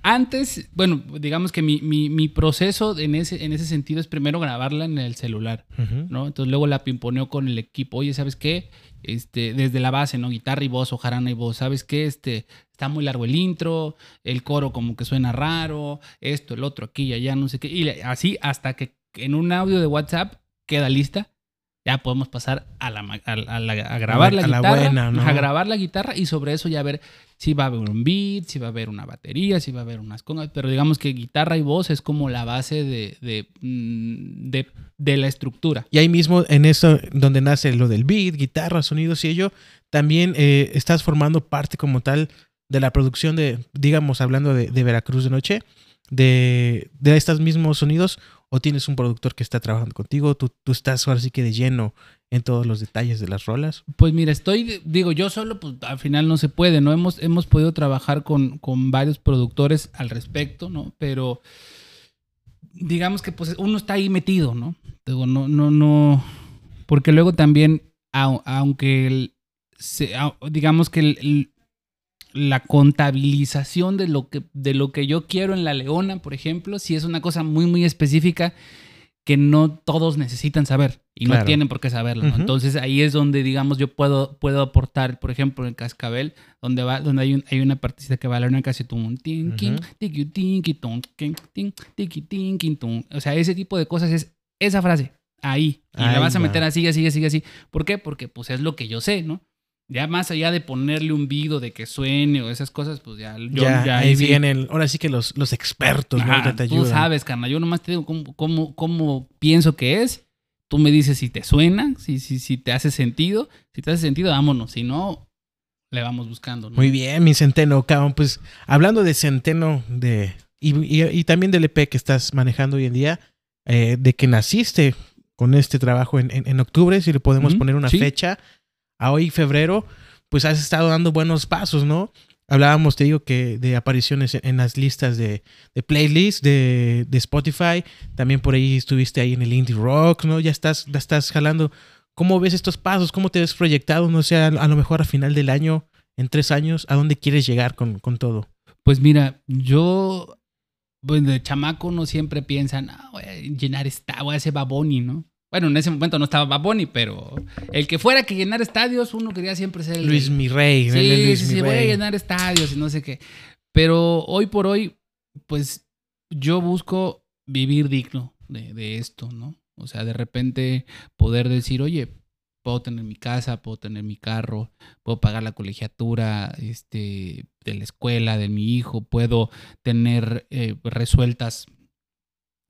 antes, bueno, digamos que mi, mi- mi proceso en ese, en ese sentido es primero grabarla en el celular. ¿no? Entonces luego la pimponeo con el equipo. Oye, ¿sabes qué? Este, desde la base, ¿no? Guitarra y voz o jarana y voz. ¿Sabes qué? Este, está muy largo el intro, el coro como que suena raro, esto, el otro, aquí y allá, no sé qué. Y así hasta que en un audio de WhatsApp queda lista ya podemos pasar a, la, a, a, grabar la, guitarra, buena, ¿no? a grabar la guitarra y sobre eso ya ver si va a haber un beat, si va a haber una batería, si va a haber unas congas, pero digamos que guitarra y voz es como la base de, de, mm, de, la estructura. Y ahí mismo en eso donde nace lo del beat, guitarra, sonidos y ello, también eh, estás formando parte como tal de la producción de, digamos, hablando de, Veracruz de Noche, de, de estos mismos sonidos, o tienes un productor que está trabajando contigo, tú, tú estás ahora sí que de lleno en todos los detalles de las rolas. Pues mira, estoy, digo, yo solo, pues al final no se puede, ¿no? Hemos, hemos podido trabajar con, con varios productores al respecto, ¿no? Pero digamos que pues uno está ahí metido, ¿no? Digo, no, no, no, porque luego también, aunque el, digamos que el, la contabilización de lo, que, de lo que yo quiero en la leona, por ejemplo, si es una cosa muy, muy específica que no todos necesitan saber y no tienen por qué saberlo. Entonces ahí es donde, digamos, yo puedo, puedo aportar, por ejemplo, en Cascabel, donde va, donde hay, un, hay una partecita que va a la una casi tum, O sea, ese tipo de cosas es esa frase ahí. Y la vas a meter así, así, así, así. ¿Por qué? Porque pues es lo que yo sé, ¿no? Ya más allá de ponerle un video de que suene o esas cosas, pues ya. Yo, ya, ahí vienen, ahora sí que los, los expertos, ¿no? te Tú sabes, carnal. Yo nomás te digo cómo, cómo, pienso que es. Tú me dices si te suena, si, si, si te hace sentido. Si te hace sentido, vámonos. Si no, le vamos buscando. Muy bien, mi Centeno, cabrón. Pues hablando de Centeno de, y, también del EP que estás manejando hoy en día, eh, de que naciste con este trabajo en, en, octubre, si le podemos poner una fecha a hoy febrero, pues has estado dando buenos pasos, ¿no? Hablábamos, te digo, que de apariciones en las listas de, de playlists de, Spotify. También por ahí estuviste ahí en el Indie Rock, ¿no? Ya estás, ya estás jalando. ¿Cómo ves estos pasos? ¿Cómo te ves proyectado? No sé, a, lo mejor a final del año, en tres años, ¿a dónde quieres llegar con, con todo? Pues mira, yo, bueno, de chamaco no siempre piensan, ah, voy a llenar esta, voy a hacer baboni, ¿no? Bueno, en ese momento no estaba Baboni, pero el que fuera que llenar estadios, uno quería siempre ser el. Luis Mirrey, sí, Luis sí, sí, voy a llenar estadios y no sé qué. Pero hoy por hoy, pues yo busco vivir digno de, de esto, ¿no? O sea, de repente poder decir, oye, puedo tener mi casa, puedo tener mi carro, puedo pagar la colegiatura este, de la escuela de mi hijo, puedo tener eh, resueltas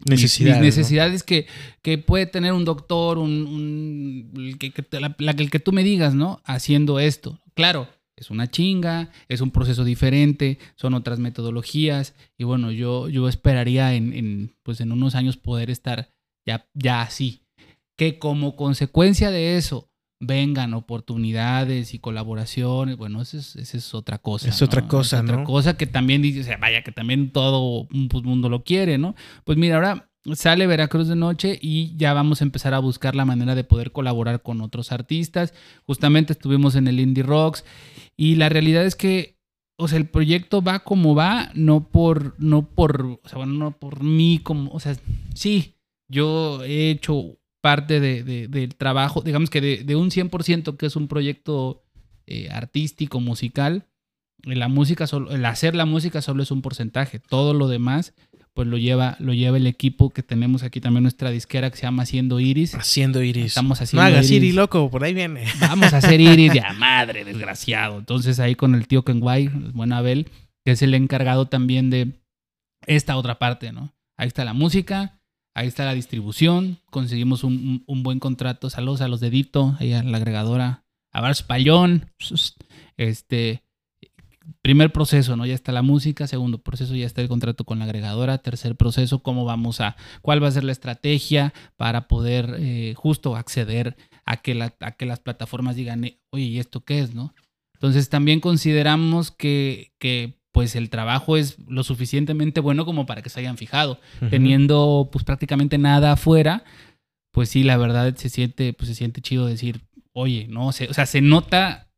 necesidades, necesidades que, que, puede tener un doctor, un, el, que, el que tú me digas, ¿no? Haciendo esto. Claro, es una chinga, es un proceso diferente, son otras metodologías y bueno, yo, yo esperaría en, en, pues en unos años poder estar ya, ya así. Que como consecuencia de eso vengan oportunidades y colaboraciones, bueno, esa es, es otra cosa. Es otra cosa, ¿no? Otra cosa que también dice, o sea, vaya, que también todo el pues, mundo lo quiere, ¿no? Pues mira, ahora sale Veracruz de noche y ya vamos a empezar a buscar la manera de poder colaborar con otros artistas. Justamente estuvimos en el Indie Rocks y la realidad es que, o sea, el proyecto va como va, no por, no por, o sea, bueno, no por mí como, o sea, sí, yo he hecho parte de, del trabajo, digamos que de, un 100% que es un proyecto eh, artístico, musical, la música solo, el hacer la música solo es un porcentaje, todo lo demás pues lo lleva, lo lleva el equipo que tenemos aquí también nuestra disquera que se llama Haciendo Iris. Haciendo Iris. Estamos haciendo no hagas Iris, loco, por ahí viene. Vamos a hacer Iris, ya <laughs> madre, desgraciado. Entonces ahí con el tío Kenway, el buen Abel, que es el encargado también de esta otra parte, ¿no? Ahí está la música, Ahí está la distribución. Conseguimos un, buen contrato. Saludos a los de Dito, ahí a la agregadora. A Bar Payón. Este. Primer proceso, ¿no? Ya está la música. Segundo proceso, ya está el contrato con la agregadora. Tercer proceso, cómo vamos a. cuál va a ser la estrategia para poder eh, justo acceder a que, la, a que las plataformas digan, oye, ¿y esto qué es, no? Entonces también consideramos que, que pues el trabajo es lo suficientemente bueno como para que se hayan fijado. Teniendo pues prácticamente nada afuera, pues sí, la verdad se siente, pues se siente chido decir, oye, no sé, o sea, se nota,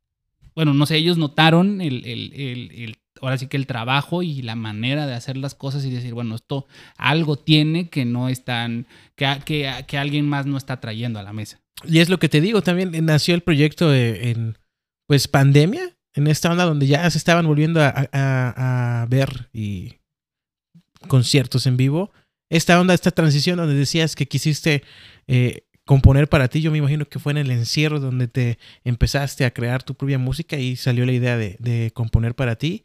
bueno, no sé, ellos notaron el, el, el, ahora sí que el trabajo y la manera de hacer las cosas y decir, bueno, esto algo tiene que no están, que, que, que alguien más no está trayendo a la mesa. Y es lo que te digo, también nació el proyecto en, pues, pandemia en esta onda donde ya se estaban volviendo a, ver y conciertos en vivo. Esta onda, esta transición donde decías que quisiste eh, componer para ti, yo me imagino que fue en el encierro donde te empezaste a crear tu propia música y salió la idea de, componer para ti.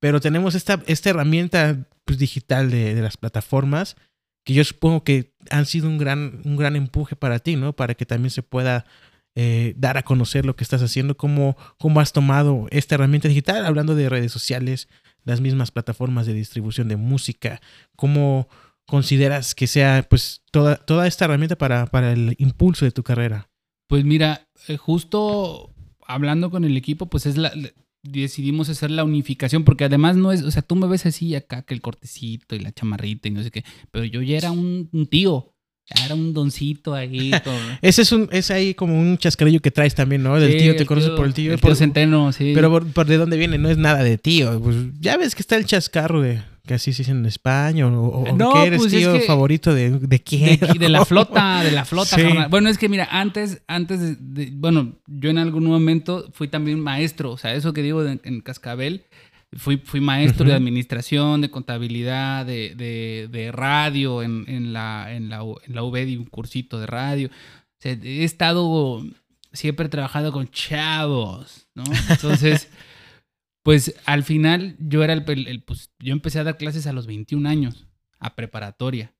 Pero tenemos esta, esta herramienta pues, digital de, de, las plataformas que yo supongo que han sido un gran, un gran empuje para ti, ¿no? Para que también se pueda eh, dar a conocer lo que estás haciendo, cómo, cómo has tomado esta herramienta digital, hablando de redes sociales, las mismas plataformas de distribución de música, cómo consideras que sea pues toda, toda esta herramienta para, para el impulso de tu carrera? Pues mira, eh, justo hablando con el equipo, pues es la, decidimos hacer la unificación, porque además no es, o sea, tú me ves así acá, que el cortecito y la chamarrita y no sé qué, pero yo ya era un, un tío. Era un doncito ahí. <laughs> Todo. Ese es un, es ahí como un chascarillo que traes también, ¿no? Del Sí, tío, te conoces por el tío. el por- tío Centeno, sí. Pero por, por de dónde viene, no es nada de tío. Pues ya ves que está el chascarro de que así se dice en España, o, No, que eres pues es tío que- favorito de, de quién. de, de la flota, de la flota, Sí. Bueno, es que mira, antes, antes de, de- bueno, yo en algún momento fui también maestro, o sea, eso que digo en Cascabel, fui, fui maestro de Ujú. administración, de contabilidad, de, de- de radio en, en la, en, la, en la UB, di un cursito de radio. O sea, he estado siempre trabajando con chavos, ¿no? Entonces, <laughs> pues al final yo era el, el- el, pues, yo empecé a dar clases a los 21 años, a preparatoria.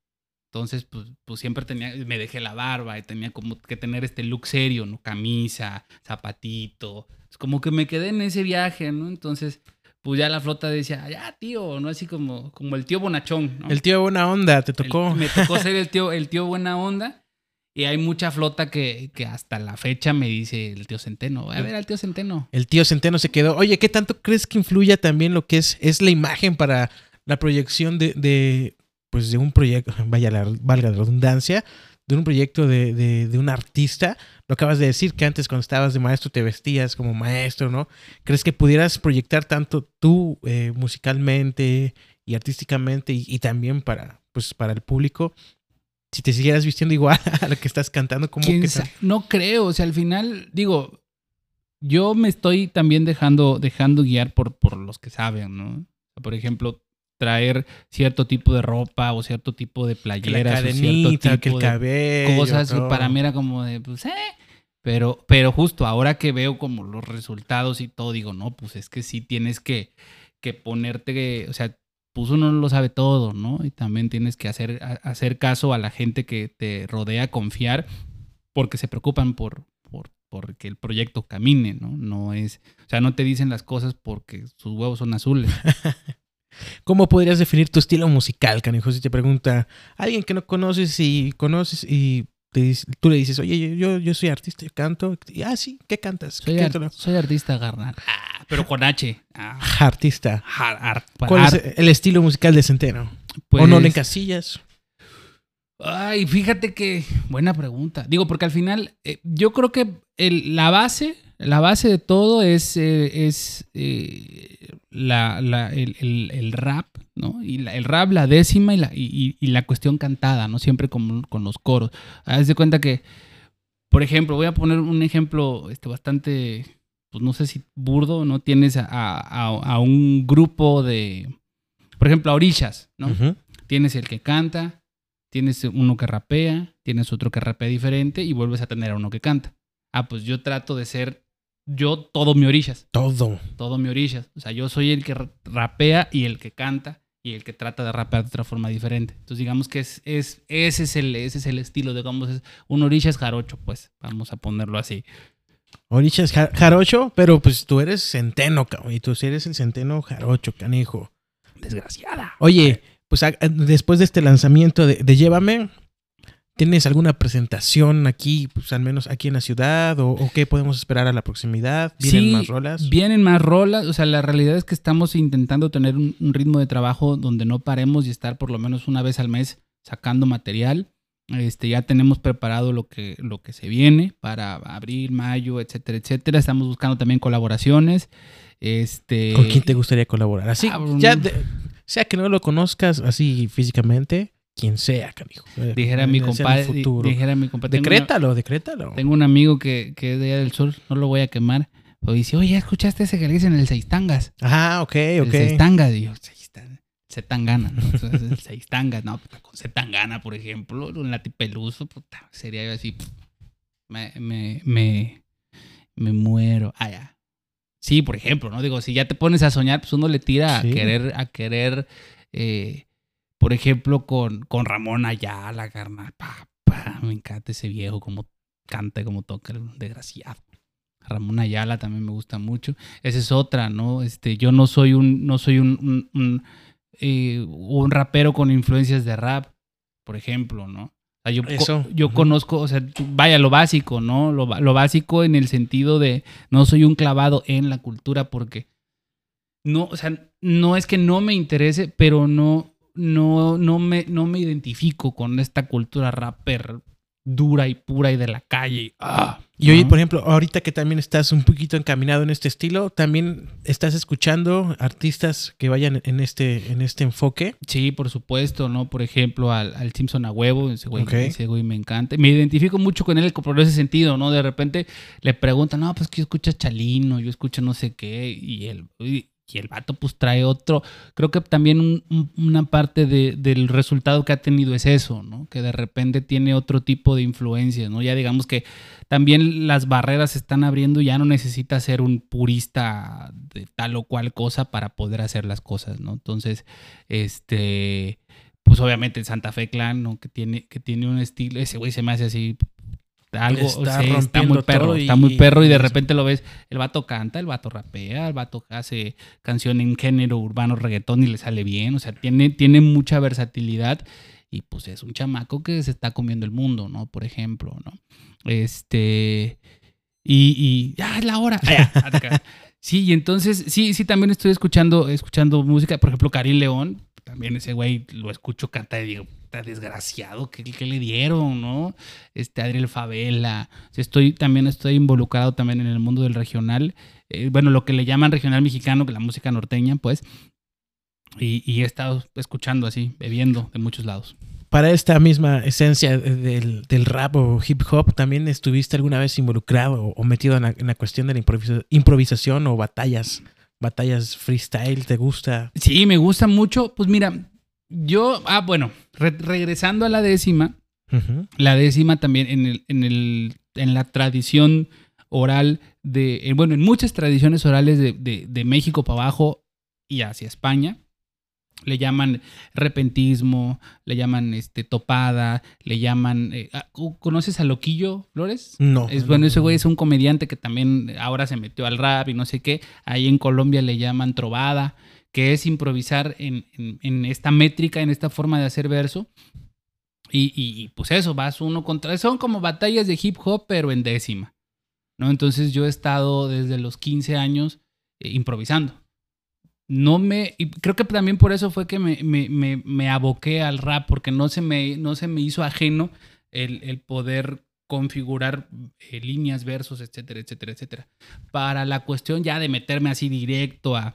Entonces, pues, pues siempre tenía, me dejé la barba y tenía como que tener este look serio, ¿no? Camisa, zapatito. Es como que me quedé en ese viaje, ¿no? Entonces, pues ya la flota decía, ya, tío, ¿no? Así como, como el tío bonachón, ¿no? El tío buena onda, te El- tocó. <laughs> me tocó ser el tío, el tío buena onda. Y hay mucha flota que, que hasta la fecha me dice el tío Centeno. A ver al tío Centeno. El tío Centeno se quedó. Oye, ¿qué tanto crees que influya también lo que es, es la imagen para la proyección de, de pues de un proyecto, vaya la, valga la redundancia, de un proyecto de, de, de un artista? Lo acabas de decir que antes cuando estabas de maestro te vestías como maestro, ¿no? ¿Crees que pudieras proyectar tanto tú eh, musicalmente y artísticamente y, y también para, pues, para el público? Si te siguieras vistiendo igual <laughs> a lo que estás cantando, como ¿Quién que No creo, o sea, al final, digo, yo me estoy también dejando, dejando guiar por, por los que saben, ¿no? Por ejemplo, traer cierto tipo de ropa o cierto tipo de que la playeras o cierto cadenita, que el tipo de cabello. cosas para mí era como de, pues, eh. Pero, pero justo ahora que veo como los resultados y todo, digo, no, pues es que sí tienes que, que ponerte, o sea, pues uno no lo sabe todo, ¿no? Y también tienes que hacer, a- hacer caso a la gente que te rodea, confiar, porque se preocupan por, por, por que el proyecto camine, ¿no? No es, o sea, no te dicen las cosas porque sus huevos son azules. <laughs> ¿Cómo podrías definir tu estilo musical, canijo? Si te pregunta alguien que no conoces y conoces y te tú le dices, oye, yo, yo soy artista, yo canto. Y, ah, sí, ¿qué cantas? Soy, ¿Qué ar- tono? soy artista, carnal. Ah, pero con H. Ah, Artista. ar- ar- ¿Cuál ar- es el estilo musical de Centeno? ¿O no pues- le encasillas? Ay, fíjate que buena pregunta. Digo, porque al final eh, yo creo que el- la base, la base de todo es, eh, es eh, la, la- el, el- el rap, ¿no? Y la- el rap, la décima y la, y, la cuestión cantada, ¿no? Siempre con, con los coros. Haz de cuenta que, por ejemplo, voy a poner un ejemplo este, bastante, pues no sé si burdo, ¿no? Tienes a, a- a un grupo de, por ejemplo, a orillas, ¿no? Tienes el que canta, tienes uno que rapea, tienes otro que rapea diferente y vuelves a tener a uno que canta. Ah, pues yo trato de ser yo todo mi orillas, Todo. todo mi orillas. O sea, yo soy el que ra- rapea y el que canta y el que trata de rapear de otra forma diferente. Entonces digamos que es, es ese es el ese es el estilo, digamos es un orillas jarocho, pues, vamos a ponerlo así. Orichas ja- jarocho, pero pues tú eres centeno, cabrón. Y tú eres el centeno jarocho, canijo. Desgraciada. Oye, pues a- después de este lanzamiento de, de Llévame, ¿tienes alguna presentación aquí, pues al menos aquí en la ciudad? ¿O, o qué podemos esperar a la proximidad? ¿Vienen Sí, más rolas? Vienen más rolas, o sea, la realidad es que estamos intentando tener un, un ritmo de trabajo donde no paremos y estar por lo menos una vez al mes sacando material. Este, ya tenemos preparado lo que, lo que se viene para abril, mayo, etcétera, etcétera. Estamos buscando también colaboraciones. Este, ¿Con quién te gustaría colaborar? Así, Ah, ya, de- sea que no lo conozcas así físicamente, quien sea, canijo. Eh, Dijera mi el compadre. Dijera mi compadre. tengo una- Decrétalo, decrétalo. Tengo un amigo que, que es de allá del sur, no lo voy a quemar. Pero dice, oye, ¿ya escuchaste ese que le dicen el Seistangas? Ah, ok, El ok. Seistangas, digo, Seistan- Zetangana, ¿no? <laughs> Entonces, el Seistanga, no, puta, con Zetangana, por ejemplo, un latipeluso, puta, sería yo así, me, me, me, me muero. Ah, ya. Sí, por ejemplo, ¿no? Digo, si ya te pones a soñar, pues uno le tira a querer, a querer, eh, por ejemplo, con, con Ramón Ayala, carnal. Pa, pa, me encanta ese viejo, como canta, como toca, el desgraciado. Ramón Ayala también me gusta mucho. Esa es otra, ¿no? Este, yo no soy un, no soy un, un, un, eh, un rapero con influencias de rap, por ejemplo, ¿no? O sea, yo, co- Eso, yo conozco, o sea, vaya, lo básico, ¿no? Lo, lo básico en el sentido de no soy un clavado en la cultura porque no, o sea, no es que no me interese, pero no, no, no me, no me identifico con esta cultura rapper dura y pura y de la calle. y, ah, Y oye, por ejemplo, ahorita que también estás un poquito encaminado en este estilo, también estás escuchando artistas que vayan en este, en este enfoque. Sí, por supuesto, ¿no? Por ejemplo, al, al Simpson a huevo, ese güey, ese güey me encanta. Me identifico mucho con él por ese sentido, ¿no? De repente le preguntan, no, pues que yo escucho a Chalino, yo escucho no sé qué, y y, y el vato pues trae otro. Creo que también un- un- una parte de- del resultado que ha tenido es eso, ¿no? Que de repente tiene otro tipo de influencias, ¿no? Ya digamos que también las barreras se están abriendo, ya no necesita ser un purista de tal o cual cosa para poder hacer las cosas, ¿no? Entonces, este, pues obviamente el Santa Fe Clan, ¿no? Que tiene, que tiene un estilo, ese güey se me hace así algo, Está sí, está muy perro, todo está y- muy perro y de y- repente lo ves, el vato canta, el vato rapea, el vato hace canción en género urbano, reggaetón y le sale bien, o sea, tiene, tiene mucha versatilidad y pues es un chamaco que se está comiendo el mundo, ¿no? Por ejemplo, ¿no? Este, y, y ya es la hora. Ah, acá. <laughs> Sí, y entonces, sí, sí, también estoy escuchando, escuchando música. Por ejemplo, Karim León, también ese güey lo escucho cantar y digo, está desgraciado, ¿qué, qué le dieron, no? Este, Adriel Favela. Estoy, también estoy involucrado también en el mundo del regional. eh, bueno, lo que le llaman regional mexicano, que la música norteña, pues. Y, he estado escuchando así, bebiendo de muchos lados. Para esta misma esencia del, del rap o hip hop, ¿también estuviste alguna vez involucrado o, metido en la, en la cuestión de la improvisa- improvisación o batallas? Batallas freestyle, ¿te gusta? Sí, me gusta mucho. Pues mira, yo, ah, bueno, re- regresando a la décima, la décima también en, el, en, el, en la tradición oral de, eh, bueno, en muchas tradiciones orales de, de- de México para abajo y hacia España, le llaman repentismo, le llaman este, topada, le llaman... eh, ah, ¿Conoces a Loquillo Flores? No. Es no, bueno, no, ese güey es un comediante que también ahora se metió al rap y no sé qué. Ahí en Colombia le llaman trovada, que es improvisar en, en- en esta métrica, en esta forma de hacer verso. Y, y- y, pues eso, vas uno contra... Son como batallas de hip hop, pero en décima. ¿no? Entonces yo he estado desde los 15 años eh, improvisando. No me... Creo que también por eso fue que me, me, me, me aboqué al rap, porque no se me, no se me hizo ajeno el, el poder configurar eh, líneas, versos, etcétera, etcétera, etcétera. Para la cuestión ya de meterme así directo a,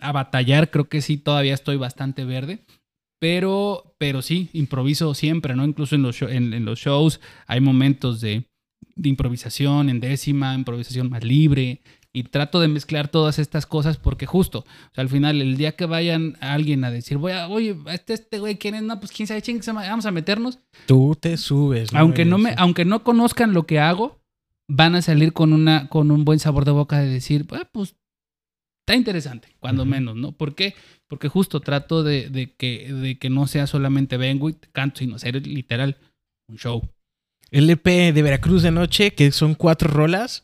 a batallar, creo que sí, todavía estoy bastante verde. Pero, pero sí, improviso siempre, ¿no? Incluso en los, en, en los shows hay momentos de, de improvisación en décima, improvisación más libre. Y trato de mezclar todas estas cosas porque justo, o sea, al final, el día que vayan a alguien a decir, voy a, oye, este, este güey, ¿quién es? No, pues quién sabe, ching, vamos a meternos. Tú te subes. Aunque no, me, aunque no conozcan lo que hago, van a salir con, una, con un buen sabor de boca de decir, "Ah, pues está interesante, cuando menos, ¿no? ¿Por qué? Porque justo trato de, de que, de que no sea solamente vengo y te canto, sino ser literal un show. El EP de Veracruz de Noche, que son cuatro rolas.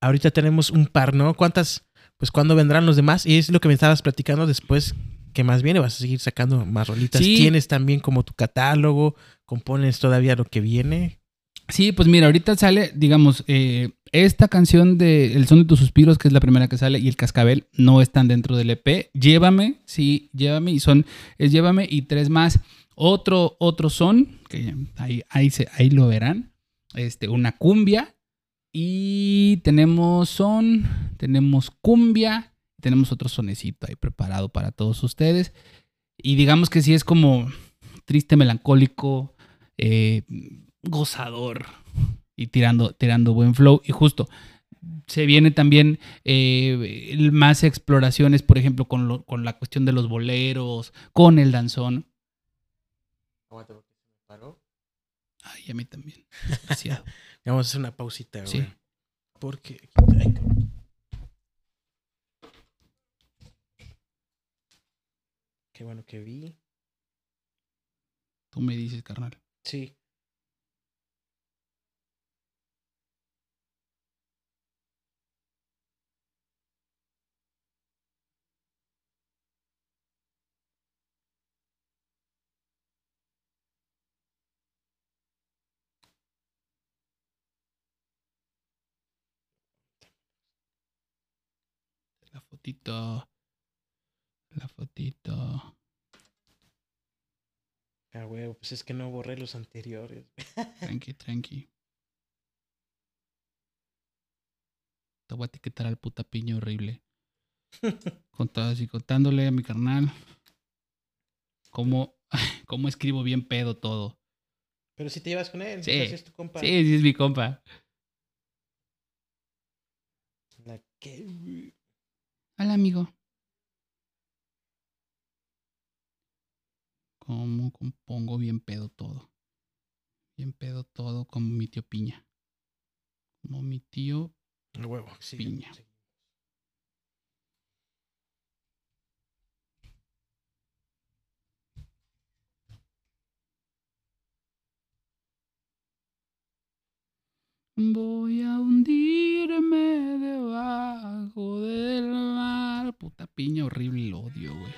Ahorita tenemos un par, ¿no? ¿Cuántas? Pues cuándo vendrán los demás. Y es lo que me estabas platicando después. que más viene? ¿Vas a seguir sacando más rolitas? Sí. ¿Tienes también como tu catálogo? ¿Compones todavía lo que viene? Sí, pues mira, ahorita sale, digamos, eh, esta canción de El son de tus suspiros, que es la primera que sale, y El cascabel no están dentro del EP. Llévame, sí, llévame, y son, es Llévame y tres más. Otro, otro son, que ahí, ahí, se, ahí lo verán, este, una cumbia, y tenemos son, tenemos cumbia, tenemos otro sonecito ahí preparado para todos ustedes. Y digamos que sí es como triste, melancólico, eh, gozador y tirando, tirando buen flow. Y justo, se viene también eh, más exploraciones, por ejemplo, con, lo- con la cuestión de los boleros, con el danzón. Ay, a mí también. Demasiado. <laughs> Vamos a hacer una pausita, güey. Sí. Porque. ay. Qué bueno que vi. Tú me dices, carnal. Sí. La fotito. La fotito. Ah, huevo, pues es que no borré los anteriores. <laughs> Tranqui, tranqui. Te voy a etiquetar al puta piño horrible. <laughs> Contado así, contándole a mi carnal cómo, <laughs> cómo escribo bien pedo todo. Pero si te llevas con él, Sí. es tu compa. Sí, sí es mi compa. La que- Hola, amigo. ¿Cómo compongo bien pedo todo? Bien pedo todo como mi tío Piña. Como mi tío A huevo, sí. Piña. sí. Voy a hundirme debajo del mar. Puta piña horrible, lo odio, güey.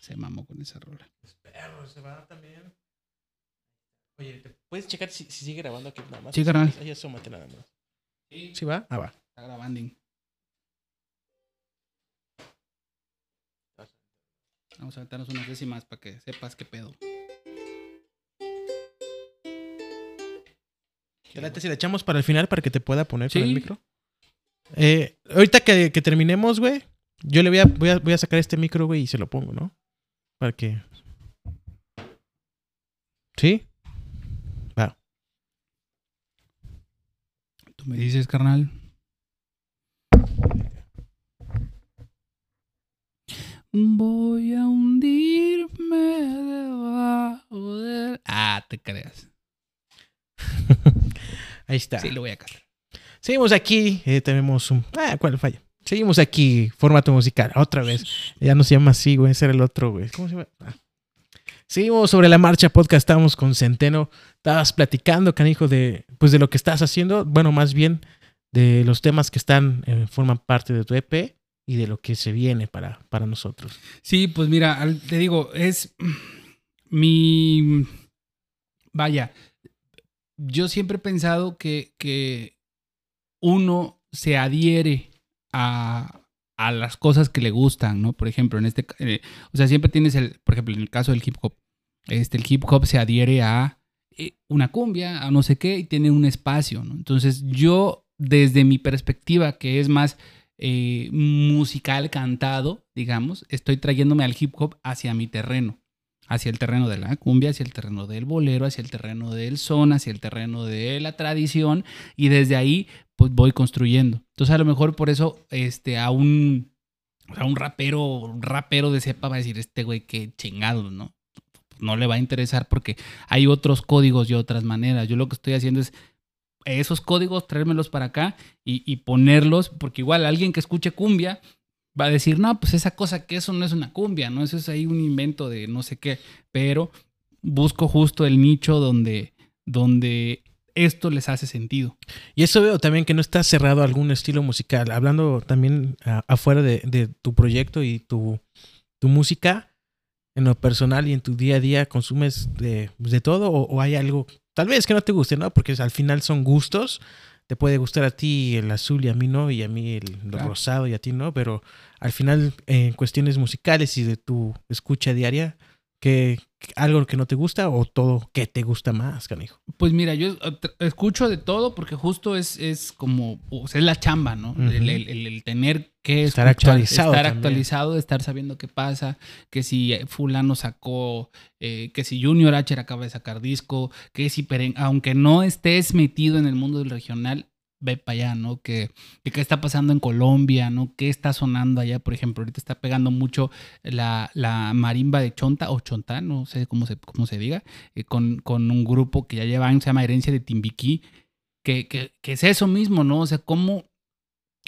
Se mamó con esa rola. Los perros se van también. Oye, ¿te puedes checar si, si sigue grabando aquí nada más? Sí, carnal. Ahí asómate nada más. ¿Sí va? Ah, va. Está grabando. Vamos a aventarnos unas décimas para que sepas qué pedo. ¿Te late si la echamos para el final para que te pueda poner con el micro? Eh, ahorita que, que terminemos, güey, yo le voy a, voy, a, voy a sacar este micro, güey, y se lo pongo, ¿no? Para que... ¿Sí? Va. Tú me dices, carnal. Voy a hundirme debajo del... Ah, te creas. Ahí está. Sí, lo voy a cantar. Seguimos aquí. eh, tenemos un... Ah, ¿cuál falla? Seguimos aquí, formato musical. Otra vez. <laughs> Ya no se llama así, güey. Ese era el otro, güey. ¿Cómo se llama? Ah. Seguimos sobre la marcha podcast. Estamos con Centeno. Estabas platicando, canijo, de, pues, de lo que estás haciendo. Bueno, más bien de los temas que están, eh, forman parte de tu EP y de lo que se viene para, para nosotros. Sí, pues mira, te digo, es <clears throat> mi... Vaya, yo siempre he pensado que, que uno se adhiere a, a las cosas que le gustan, ¿no? Por ejemplo, en este... eh, o sea, siempre tienes el... Por ejemplo, en el caso del hip hop, este, el hip hop se adhiere a eh, una cumbia, a no sé qué, y tiene un espacio, ¿no? Entonces yo, desde mi perspectiva, que es más eh, musical cantado, digamos, estoy trayéndome al hip hop hacia mi terreno, hacia el terreno de la cumbia, hacia el terreno del bolero, hacia el terreno del son, hacia el terreno de la tradición, y desde ahí pues voy construyendo. Entonces a lo mejor por eso este, a un, a un rapero, rapero de cepa va a decir, este güey qué chingado, ¿no? No le va a interesar porque hay otros códigos y otras maneras. Yo lo que estoy haciendo es esos códigos, traérmelos para acá y, y ponerlos, porque igual alguien que escuche cumbia va a decir, no, pues esa cosa que eso no es una cumbia, ¿no? Eso es ahí un invento de no sé qué, pero busco justo el nicho donde, donde esto les hace sentido. Y eso veo también que no está cerrado a algún estilo musical. Hablando también a- afuera de, tu proyecto y tu, tu música, en lo personal y en tu día a día, ¿consumes de, de todo o, o hay algo, tal vez que no te guste, ¿no? Porque al final son gustos. Te puede gustar a ti el azul y a mí no, y a mí el, rosado y a ti no, pero al final en cuestiones musicales y de tu escucha diaria, que algo que no te gusta o todo que te gusta más, canijo. Pues mira, yo eh, escucho de todo porque justo es, es como, o sea, es la chamba, ¿no? El, el- el- el tener que Estar escuchar, actualizado Estar también. actualizado, estar sabiendo qué pasa, que si eh, fulano sacó, eh, que si Junior H acaba de sacar disco, que si, Peren- aunque no estés metido en el mundo del regional, ve para allá, ¿no? Que, que qué está pasando en Colombia, ¿no? ¿Qué está sonando allá? Por ejemplo, ahorita está pegando mucho la, la marimba de Chonta o Chonta, no sé cómo se, cómo se diga, eh, con, con un grupo que ya lleva años, se llama Herencia de Timbiquí, que, que, que es eso mismo, ¿no? O sea, cómo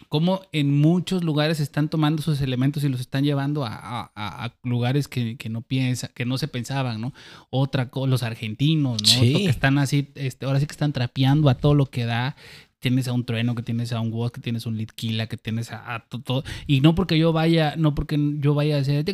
cómo en muchos lugares están tomando esos elementos y los están llevando a, a- a lugares que, que no piensa, que no se pensaban, ¿no? Otra cosa, los argentinos, ¿no? Sí. Que están así, este, ahora sí que están trapeando a todo lo que da. Tienes a un trueno, que tienes a un Woz, que tienes un Litquila, que tienes a, a to- todo. Y no porque yo vaya, no porque yo vaya a hacer.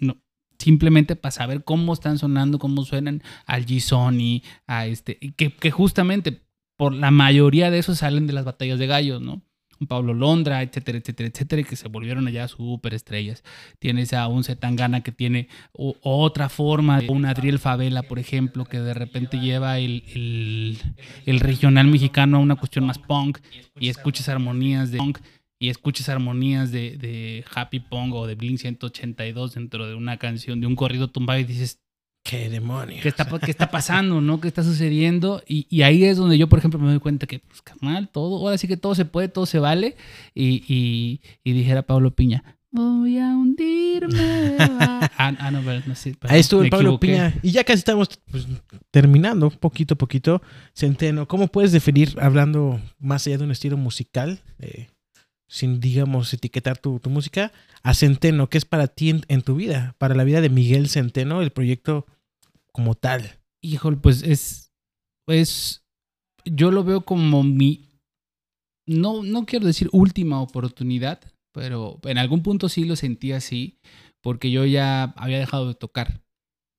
No. Simplemente para saber cómo están sonando, cómo suenan al G-Sony, a este. Que, que justamente por la mayoría de esos salen de las batallas de gallos, ¿no? Pablo Londra, etcétera, etcétera, etcétera, que se volvieron allá súper estrellas. Tienes a un Zetangana que tiene otra forma, un Adriel Favela, por ejemplo, que de repente lleva el, regional mexicano a una cuestión más punk y escuchas armonías de punk y escuchas armonías de, de Happy Pong o de Blink 182 dentro de una canción, de un corrido tumbado y dices, ¡Qué demonios! ¿qué está, qué está pasando? ¿no? ¿Qué está sucediendo? Y, y ahí es donde yo, por ejemplo, me doy cuenta que, pues, carnal, todo, ahora sí que todo se puede, todo se vale. Y, y, y dijera Pablo Piña, voy a hundirme. va". <laughs> ah, ah, no, pero no perdón, Ahí estuvo el Pablo equivoqué. Piña. Y ya casi estamos pues, terminando, poquito a poquito. Centeno, ¿cómo puedes definir, hablando más allá de un estilo musical, eh, sin, digamos, etiquetar tu, tu música, a Centeno? ¿Qué es para ti en, en tu vida? Para la vida de Miguel Centeno, el proyecto como tal. Híjole, pues es, es, yo lo veo como mi, no, no quiero decir última oportunidad, pero en algún punto sí lo sentí así, porque yo ya había dejado de tocar.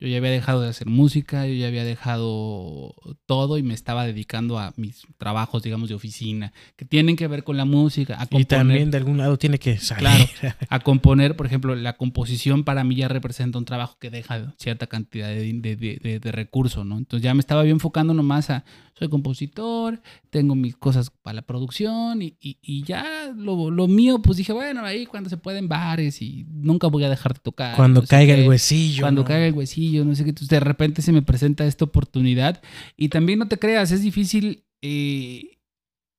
Yo ya había dejado de hacer música, yo ya había dejado todo y me estaba dedicando a mis trabajos, digamos, de oficina, que tienen que ver con la música, a Y componer, también de algún lado tiene que salir. Claro. <laughs> a componer, por ejemplo, la composición para mí ya representa un trabajo que deja cierta cantidad de, de, de, recursos, ¿no? Entonces ya me estaba yo enfocando nomás a, soy compositor, tengo mis cosas para la producción y, y- y ya lo, lo mío, pues dije, bueno, ahí cuando se pueden bares y nunca voy a dejar de tocar. Cuando caiga el huesillo. Cuando ¿no? caiga el huesillo, no sé qué. Entonces, de repente se me presenta esta oportunidad. Y también no te creas, es difícil eh,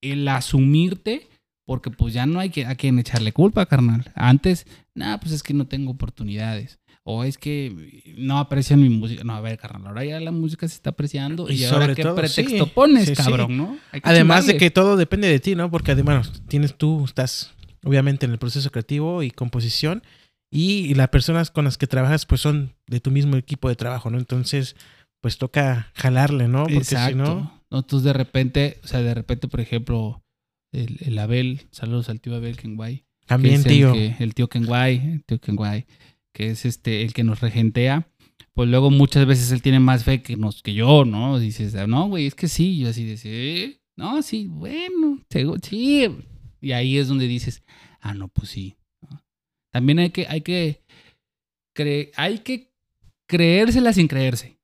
el asumirte, porque pues ya no hay que, a quien echarle culpa, carnal. Antes, nada, pues es que no tengo oportunidades. O es que no aprecian mi música. No, a ver, carnal, ahora ya la música se está apreciando. Y Y, ahora sobre qué todo, pretexto sí, pones, sí, sí. cabrón, ¿no? Además de que todo depende de ti, ¿no? Porque además tienes tú, estás obviamente en el proceso creativo y composición y las personas con las que trabajas pues son de tu mismo equipo de trabajo, ¿no? Entonces pues toca jalarle, ¿no? Porque Exacto. si no... No, Entonces de repente, o sea, de repente, por ejemplo, el, el Abel, saludos al tío Abel que También, es tío. El, que- el tío Kenway, el tío Kenway, que es este el que nos regentea. Pues luego muchas veces él tiene más fe que nos que yo, ¿no? Dices, "Ah, no, güey, es que sí. Y yo así de, sí, no, sí, bueno, sí. Y ahí es donde dices, ah, no, pues sí. También hay que, hay que, cre- hay que creérsela sin creerse,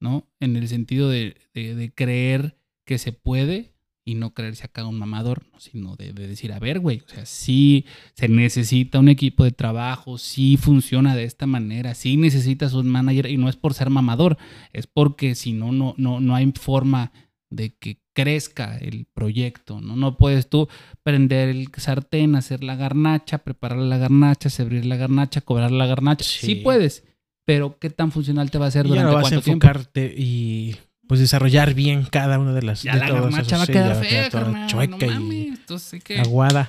¿no? En el sentido de, de- creer que se puede y no creerse acá un mamador, ¿no? sino de, de decir, a ver, güey, o sea, sí se necesita un equipo de trabajo, sí funciona de esta manera, sí necesitas un manager y no es por ser mamador, es porque si no, no, no, no hay forma de que crezca el proyecto, ¿no? No puedes tú prender el sartén, hacer la garnacha, preparar la garnacha, servir la garnacha, cobrar la garnacha. Sí, Sí. puedes, pero ¿qué tan funcional te va a ser Y ya durante no vas a cuánto tiempo? enfocarte y pues desarrollar bien cada una de las... Ya de la garnacha esos, va a sí, quedar ya fea, toda carnal, chueca no y mames. Entonces hay que... aguada.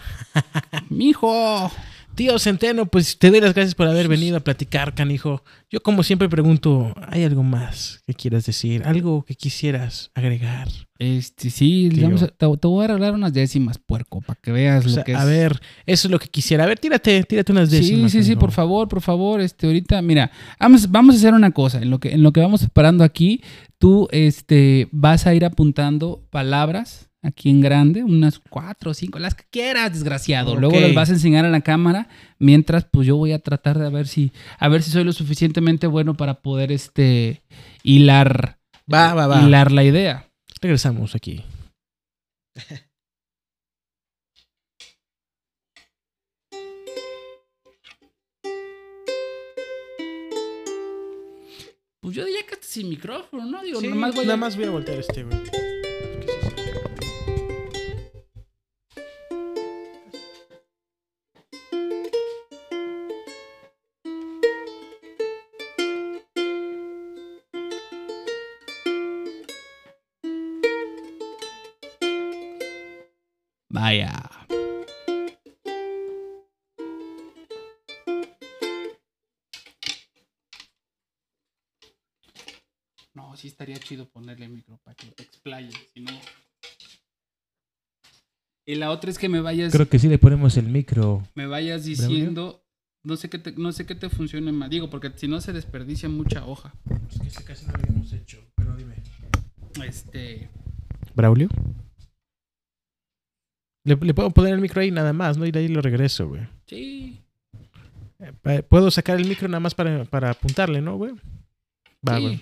¡Mijo! Tío Centeno, pues te doy las gracias por haber venido a platicar, canijo. Yo como siempre pregunto, ¿hay algo más que quieras decir? ¿Algo que quisieras agregar? Este, sí, vamos a- te, te voy a regalar unas décimas, puerco, para que veas O lo sea, que es. a ver, eso es lo que quisiera. A ver, tírate, tírate unas Sí, décimas. sí, sí, canijo. por favor, por favor. Este, ahorita, mira, vamos, vamos a hacer una cosa. En lo que, en lo que vamos preparando aquí, tú este, vas a ir apuntando palabras aquí en grande, unas cuatro o cinco, las que quieras, desgraciado. Luego las vas a enseñar a la cámara, mientras pues yo voy a tratar de ver si, a ver si soy lo suficientemente bueno para poder este hilar, Va, va, va. hilar la idea. Regresamos aquí. Pues yo diría que hasta sin micrófono, ¿no? Digo, Sí, nomás voy a- nada más voy a voltear este, güey. No, sí estaría chido ponerle micro para que te explayes, si no. Y la otra es que me vayas, Creo que sí le ponemos el micro. me vayas diciendo, no sé qué te, no sé qué te funcione más, digo, porque si no se desperdicia mucha hoja. Es que ese casi no lo habíamos hecho, pero dime. Este, ¿Braulio? Le, le puedo poner el micro ahí nada más, ¿no? Y de ahí lo regreso, güey. sí, Eh, Puedo sacar el micro nada más para, para apuntarle, ¿no, güey? Va, sí. güey.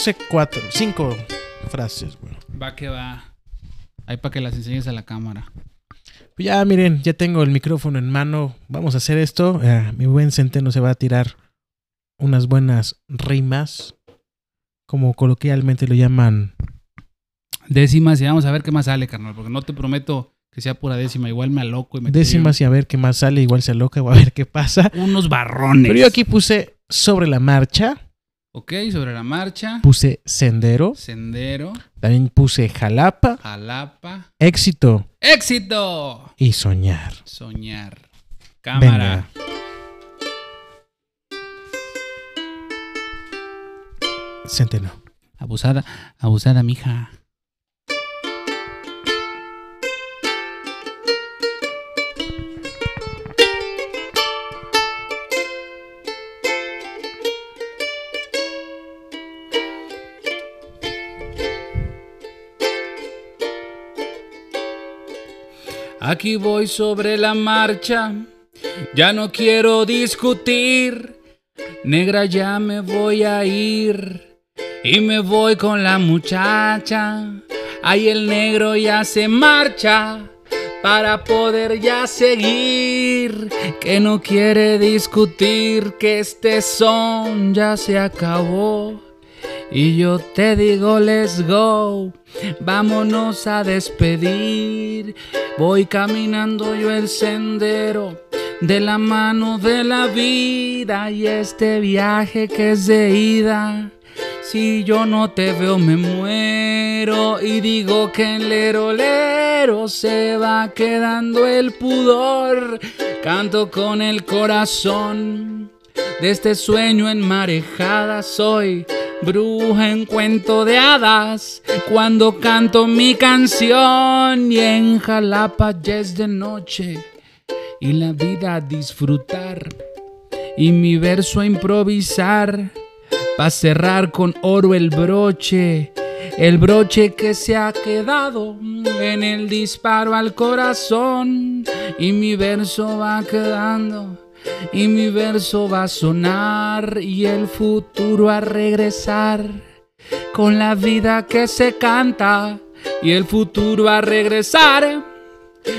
Puse cuatro, cinco frases, güey. Va que va. Ahí para que las enseñes a la cámara. Pues Ya, miren, ya tengo el micrófono en mano. Vamos a hacer esto. Eh, mi buen centeno se va a tirar unas buenas rimas. Como coloquialmente lo llaman. Décimas y vamos a ver qué más sale, carnal, porque no te prometo que sea pura décima. Igual me aloco y me Décimas y a ver qué más sale. Igual se loca <laughs> o a ver qué pasa. unos barrones. Pero yo aquí puse sobre la marcha. Ok, sobre la marcha. Puse sendero. Sendero, También puse jalapa. Jalapa. Éxito ¡Éxito! y soñar. Soñar. Cámara. Centeno. Abusada, abusada, mija. Aquí voy sobre la marcha, ya no quiero discutir, negra ya me voy a ir y me voy con la muchacha. Ahí el negro ya se marcha para poder ya seguir, que no quiere discutir que este son ya se acabó. Y yo te digo, let's go, vámonos a despedir. Voy caminando yo el sendero de la mano de la vida y este viaje que es de ida. Si yo no te veo me muero y digo que en lero lero se va quedando el pudor. Canto con el corazón de este sueño enmarejada soy. Bruja en cuento de hadas cuando canto mi canción y en Jalapa ya es de noche y la vida a disfrutar y mi verso a improvisar pa cerrar con oro el broche el broche que se ha quedado en el disparo al corazón y mi verso va quedando y mi verso va a sonar y el futuro a regresar. Con la vida que se canta y el futuro a regresar.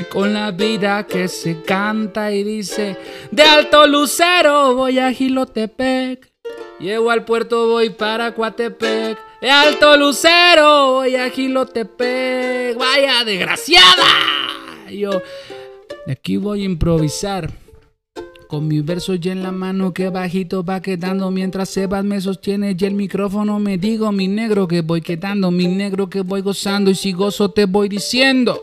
Con la vida que se canta y dice de Alto Lucero voy a Gilotepec llego al puerto voy para Coatepec. De Alto Lucero voy a Gilotepec vaya desgraciada yo de aquí voy a improvisar con mi verso ya en la mano que bajito va quedando mientras Sebas me sostiene y el micrófono me digo mi negro que voy quedando, mi negro que voy gozando y si gozo te voy diciendo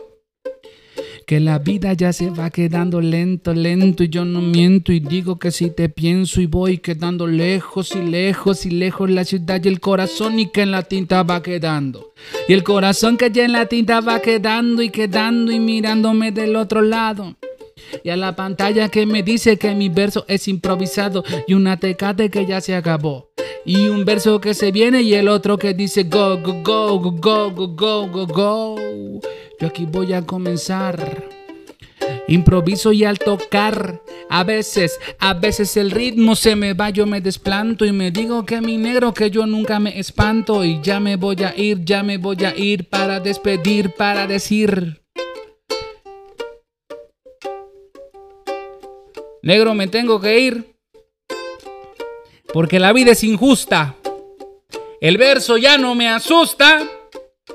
que la vida ya se va quedando lento, lento y yo no miento y digo que si te pienso y voy quedando lejos y lejos y lejos la ciudad y el corazón y que en la tinta va quedando. Y el corazón que ya en la tinta va quedando y quedando y mirándome del otro lado. Y a la pantalla que me dice que mi verso es improvisado y una tecate que ya se acabó. Y un verso que se viene y el otro que dice go, go, go, go, go, go, go, go, go. Yo aquí voy a comenzar. Improviso y al tocar, a veces, a veces el ritmo se me va, yo me desplanto y me digo que mi negro, que yo nunca me espanto y ya me voy a ir, ya me voy a ir para despedir, para decir. Negro, me tengo que ir. Porque la vida es injusta. El verso ya no me asusta.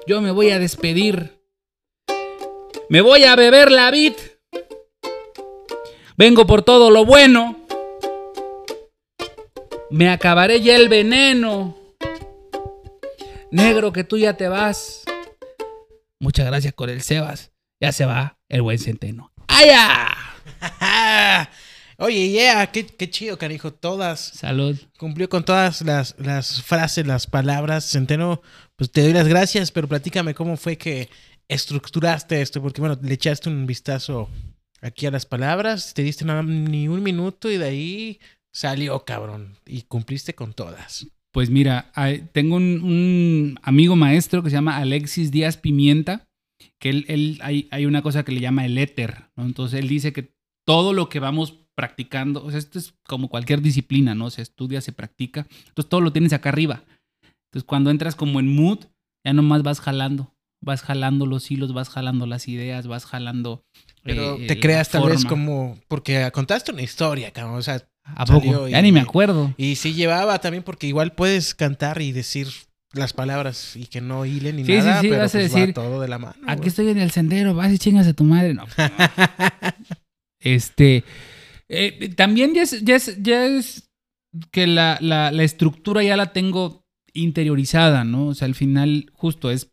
Yo me voy a despedir. Me voy a beber la vid. Vengo por todo lo bueno. Me acabaré ya el veneno. Negro, que tú ya te vas. Muchas gracias con el Sebas. Ya se va el buen centeno. ¡Aya! <laughs> Oye, yeah, qué, qué chido, carijo. Todas. Salud. Cumplió con todas las, las frases, las palabras. Centeno, pues te doy las gracias, pero platícame cómo fue que estructuraste esto, porque bueno, le echaste un vistazo aquí a las palabras, te diste nada, ni un minuto y de ahí salió, cabrón, y cumpliste con todas. Pues mira, tengo un, un amigo maestro que se llama Alexis Díaz Pimienta, que él, él- hay, hay una cosa que le llama el éter, ¿no? Entonces él dice que todo lo que vamos practicando, o sea, esto es como cualquier disciplina, ¿no? Se estudia, se practica, entonces todo lo tienes acá arriba. Entonces cuando entras como en mood, ya nomás vas jalando, vas jalando los hilos, vas jalando las ideas, vas jalando... Pero eh, te creas tal vez forma. como, porque contaste una historia, cabrón, o sea, ¿A poco? y- Ya ni me acuerdo. y sí llevaba también, porque igual puedes cantar y decir las palabras y que no hilen ni Sí, sí, nada, sí, pero vas a pues va decir, todo de la mano. Aquí estoy en el sendero, vas y chingas a tu madre. No. pues, <laughs> no. este. Eh, también ya es, que la, estructura ya la tengo interiorizada, ¿no? O sea, al final, justo es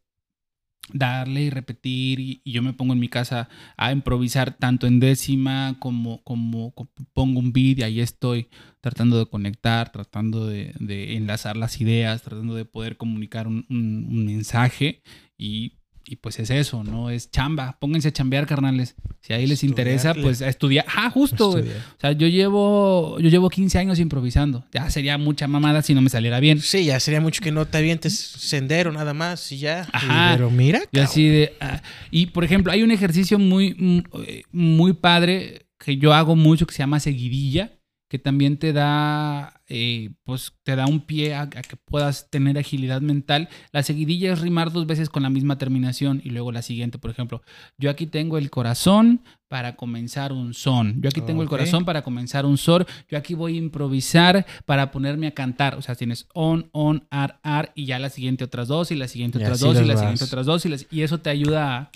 darle y repetir. Y, yo me pongo en mi casa a improvisar tanto en décima como, como, pongo un beat y ahí estoy tratando de conectar, tratando de, enlazar las ideas, tratando de poder comunicar un, un- un mensaje y, y pues es eso, ¿no? Es chamba, pónganse a chambear, carnales. Si ahí les interesa, pues a estudiar. Ah, justo. Estudiar. O sea, yo llevo, yo llevo 15 años improvisando. Ya sería mucha mamada si no me saliera bien. Sí, ya sería mucho que no te avientes sendero nada más y ya. Ajá. Pero mira, Y así de. ah, y por ejemplo, hay un ejercicio muy, eh, muy padre que yo hago mucho que se llama seguidilla, que también te da, eh, pues, te da un pie a, a que puedas tener agilidad mental. La seguidilla es rimar dos veces con la misma terminación y luego la siguiente, por ejemplo, yo aquí tengo el corazón para comenzar un son. Yo aquí tengo el corazón para comenzar un sol. Yo aquí voy a improvisar para ponerme a cantar. O sea, tienes on, on, ar, ar y ya la siguiente otras dos y la siguiente Y otras dos y la vas. siguiente otras dos y, las- y eso te ayuda a...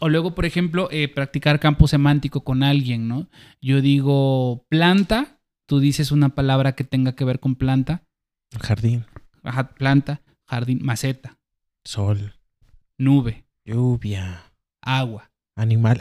O luego, por ejemplo, eh, practicar campo semántico con alguien, ¿no? Yo digo planta, tú dices una palabra que tenga que ver con planta, Jardín, ajá, planta, jardín, maceta, sol, nube, lluvia, agua. animal.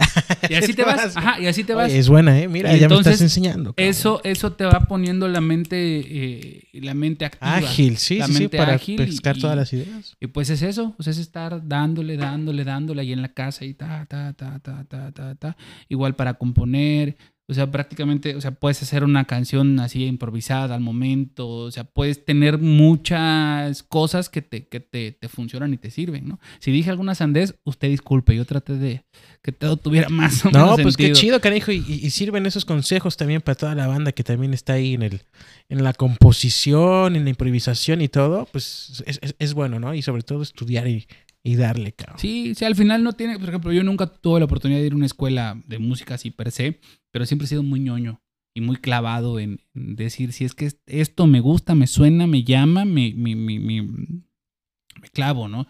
Y así <laughs> te vas, ajá, y así te vas. Oye, es buena, ¿eh? Mira, Y ya me entonces, estás enseñando. cabrón. Eso, eso te va poniendo la mente, eh, la mente activa. Ágil, sí, la sí, sí, mente para ágil pescar y- todas las ideas. Y pues es eso, pues es estar dándole, dándole, dándole ahí en la casa y ta, ta, ta, ta, ta, ta, ta. Igual para componer, o sea, prácticamente, o sea, puedes hacer una canción así improvisada al momento, o sea, puedes tener muchas cosas que te, que te, te funcionan y te sirven, ¿no? Si dije alguna sandez, usted disculpe, yo traté de que todo tuviera <laughs> más o No, menos pues qué chido, canijo. Y, y- y sirven esos consejos también para toda la banda que también está ahí en el en la composición, en la improvisación y todo. Pues es, es- es bueno, ¿no? Y sobre todo estudiar y, y darle, cabrón. Sí, sí, al final no tiene, por ejemplo, yo nunca tuve la oportunidad de ir a una escuela de música así per se, pero siempre he sido muy ñoño y muy clavado en, en decir si es que es- esto me gusta, me suena, me llama, me, me, me, me- me clavo, ¿no?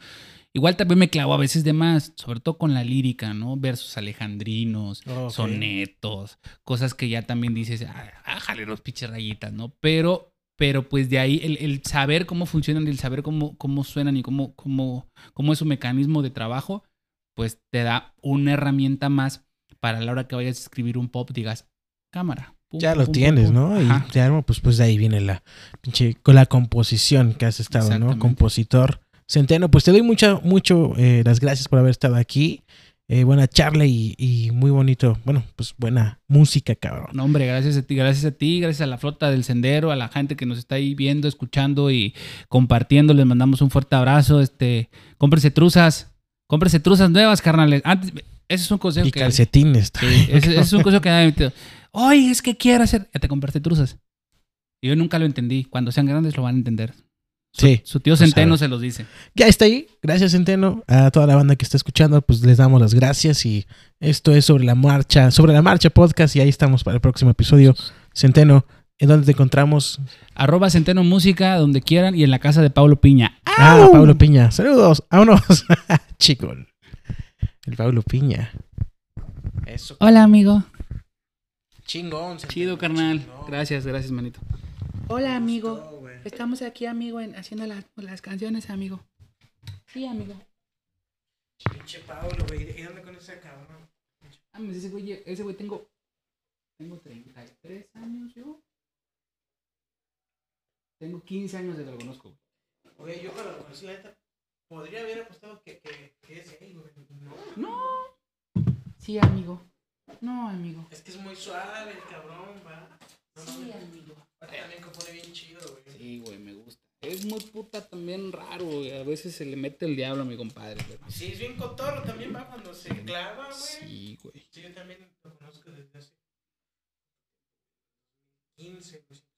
Igual también me clavo a veces de más, sobre todo con la lírica, ¿no? Versos alejandrinos, sonetos, cosas que ya también dices, ah, ájale los pinches rayitas, ¿no? Pero, pero pues de ahí el, el saber cómo funcionan, el saber cómo, cómo suenan y cómo, cómo, cómo es su mecanismo de trabajo, pues te da una herramienta más para la hora que vayas a escribir un pop, digas, cámara. pum, Ya lo pum, tienes, pum, ¿no? pum". Y Ajá. ya, pues, pues de ahí viene la pinche, con la composición que has estado, ¿no? Compositor. Centeno, pues te doy mucha, mucho eh, las gracias por haber estado aquí. Eh, buena charla y, y muy bonito, bueno, pues buena música, cabrón. No, hombre, gracias a ti, gracias a ti, gracias a la flota del sendero, a la gente que nos está ahí viendo, escuchando y compartiendo. Les mandamos un fuerte abrazo. Este, cómprese truzas, cómprese truzas nuevas, carnales. Antes, ese es un consejo Y que. calcetines. Ese, ese es un consejo que me ha metido. Oye, es que quiero hacer. Ya te compraste truzas. Y yo nunca lo entendí. Cuando sean grandes lo van a entender. Su, Sí, su tío Centeno sabe. se los dice. Ya está ahí. Gracias, Centeno. A toda la banda que está escuchando, pues les damos las gracias. Y esto es sobre la marcha, sobre la marcha podcast. Y ahí estamos para el próximo episodio. Centeno, ¿En dónde te encontramos? Arroba Centeno Música, donde quieran, y en la casa de Pablo Piña. Ah, Pablo Piña. Saludos. Vámonos. <laughs> Chico. El Pablo Piña. Eso. Hola, amigo. Chingón. Chido, carnal. Gracias, gracias, manito. Hola, amigo. Estamos aquí, amigo, en- haciendo las, las canciones, amigo. Sí, amigo. Pinche Pablo, güey. ¿Y dónde conoces a cabrón? Ah, pues ese güey, ese güey tengo. Tengo 33 años yo. Tengo 15 años de que lo conozco. Oye, yo cuando lo conocí, la neta, podría haber apostado que, que, que es gay, güey. No. No. Sí, amigo. No, amigo. Es que es muy suave el cabrón, va. No, Sí, mames. amigo. También compone bien chido, güey. Sí, güey, me gusta. Es muy puta también raro, güey. A veces se le mete el diablo a mi compadre, pero. Sí, es bien cotorro también, va, cuando se clava, güey. Sí, güey. Sí, yo también lo conozco desde hace 15, güey.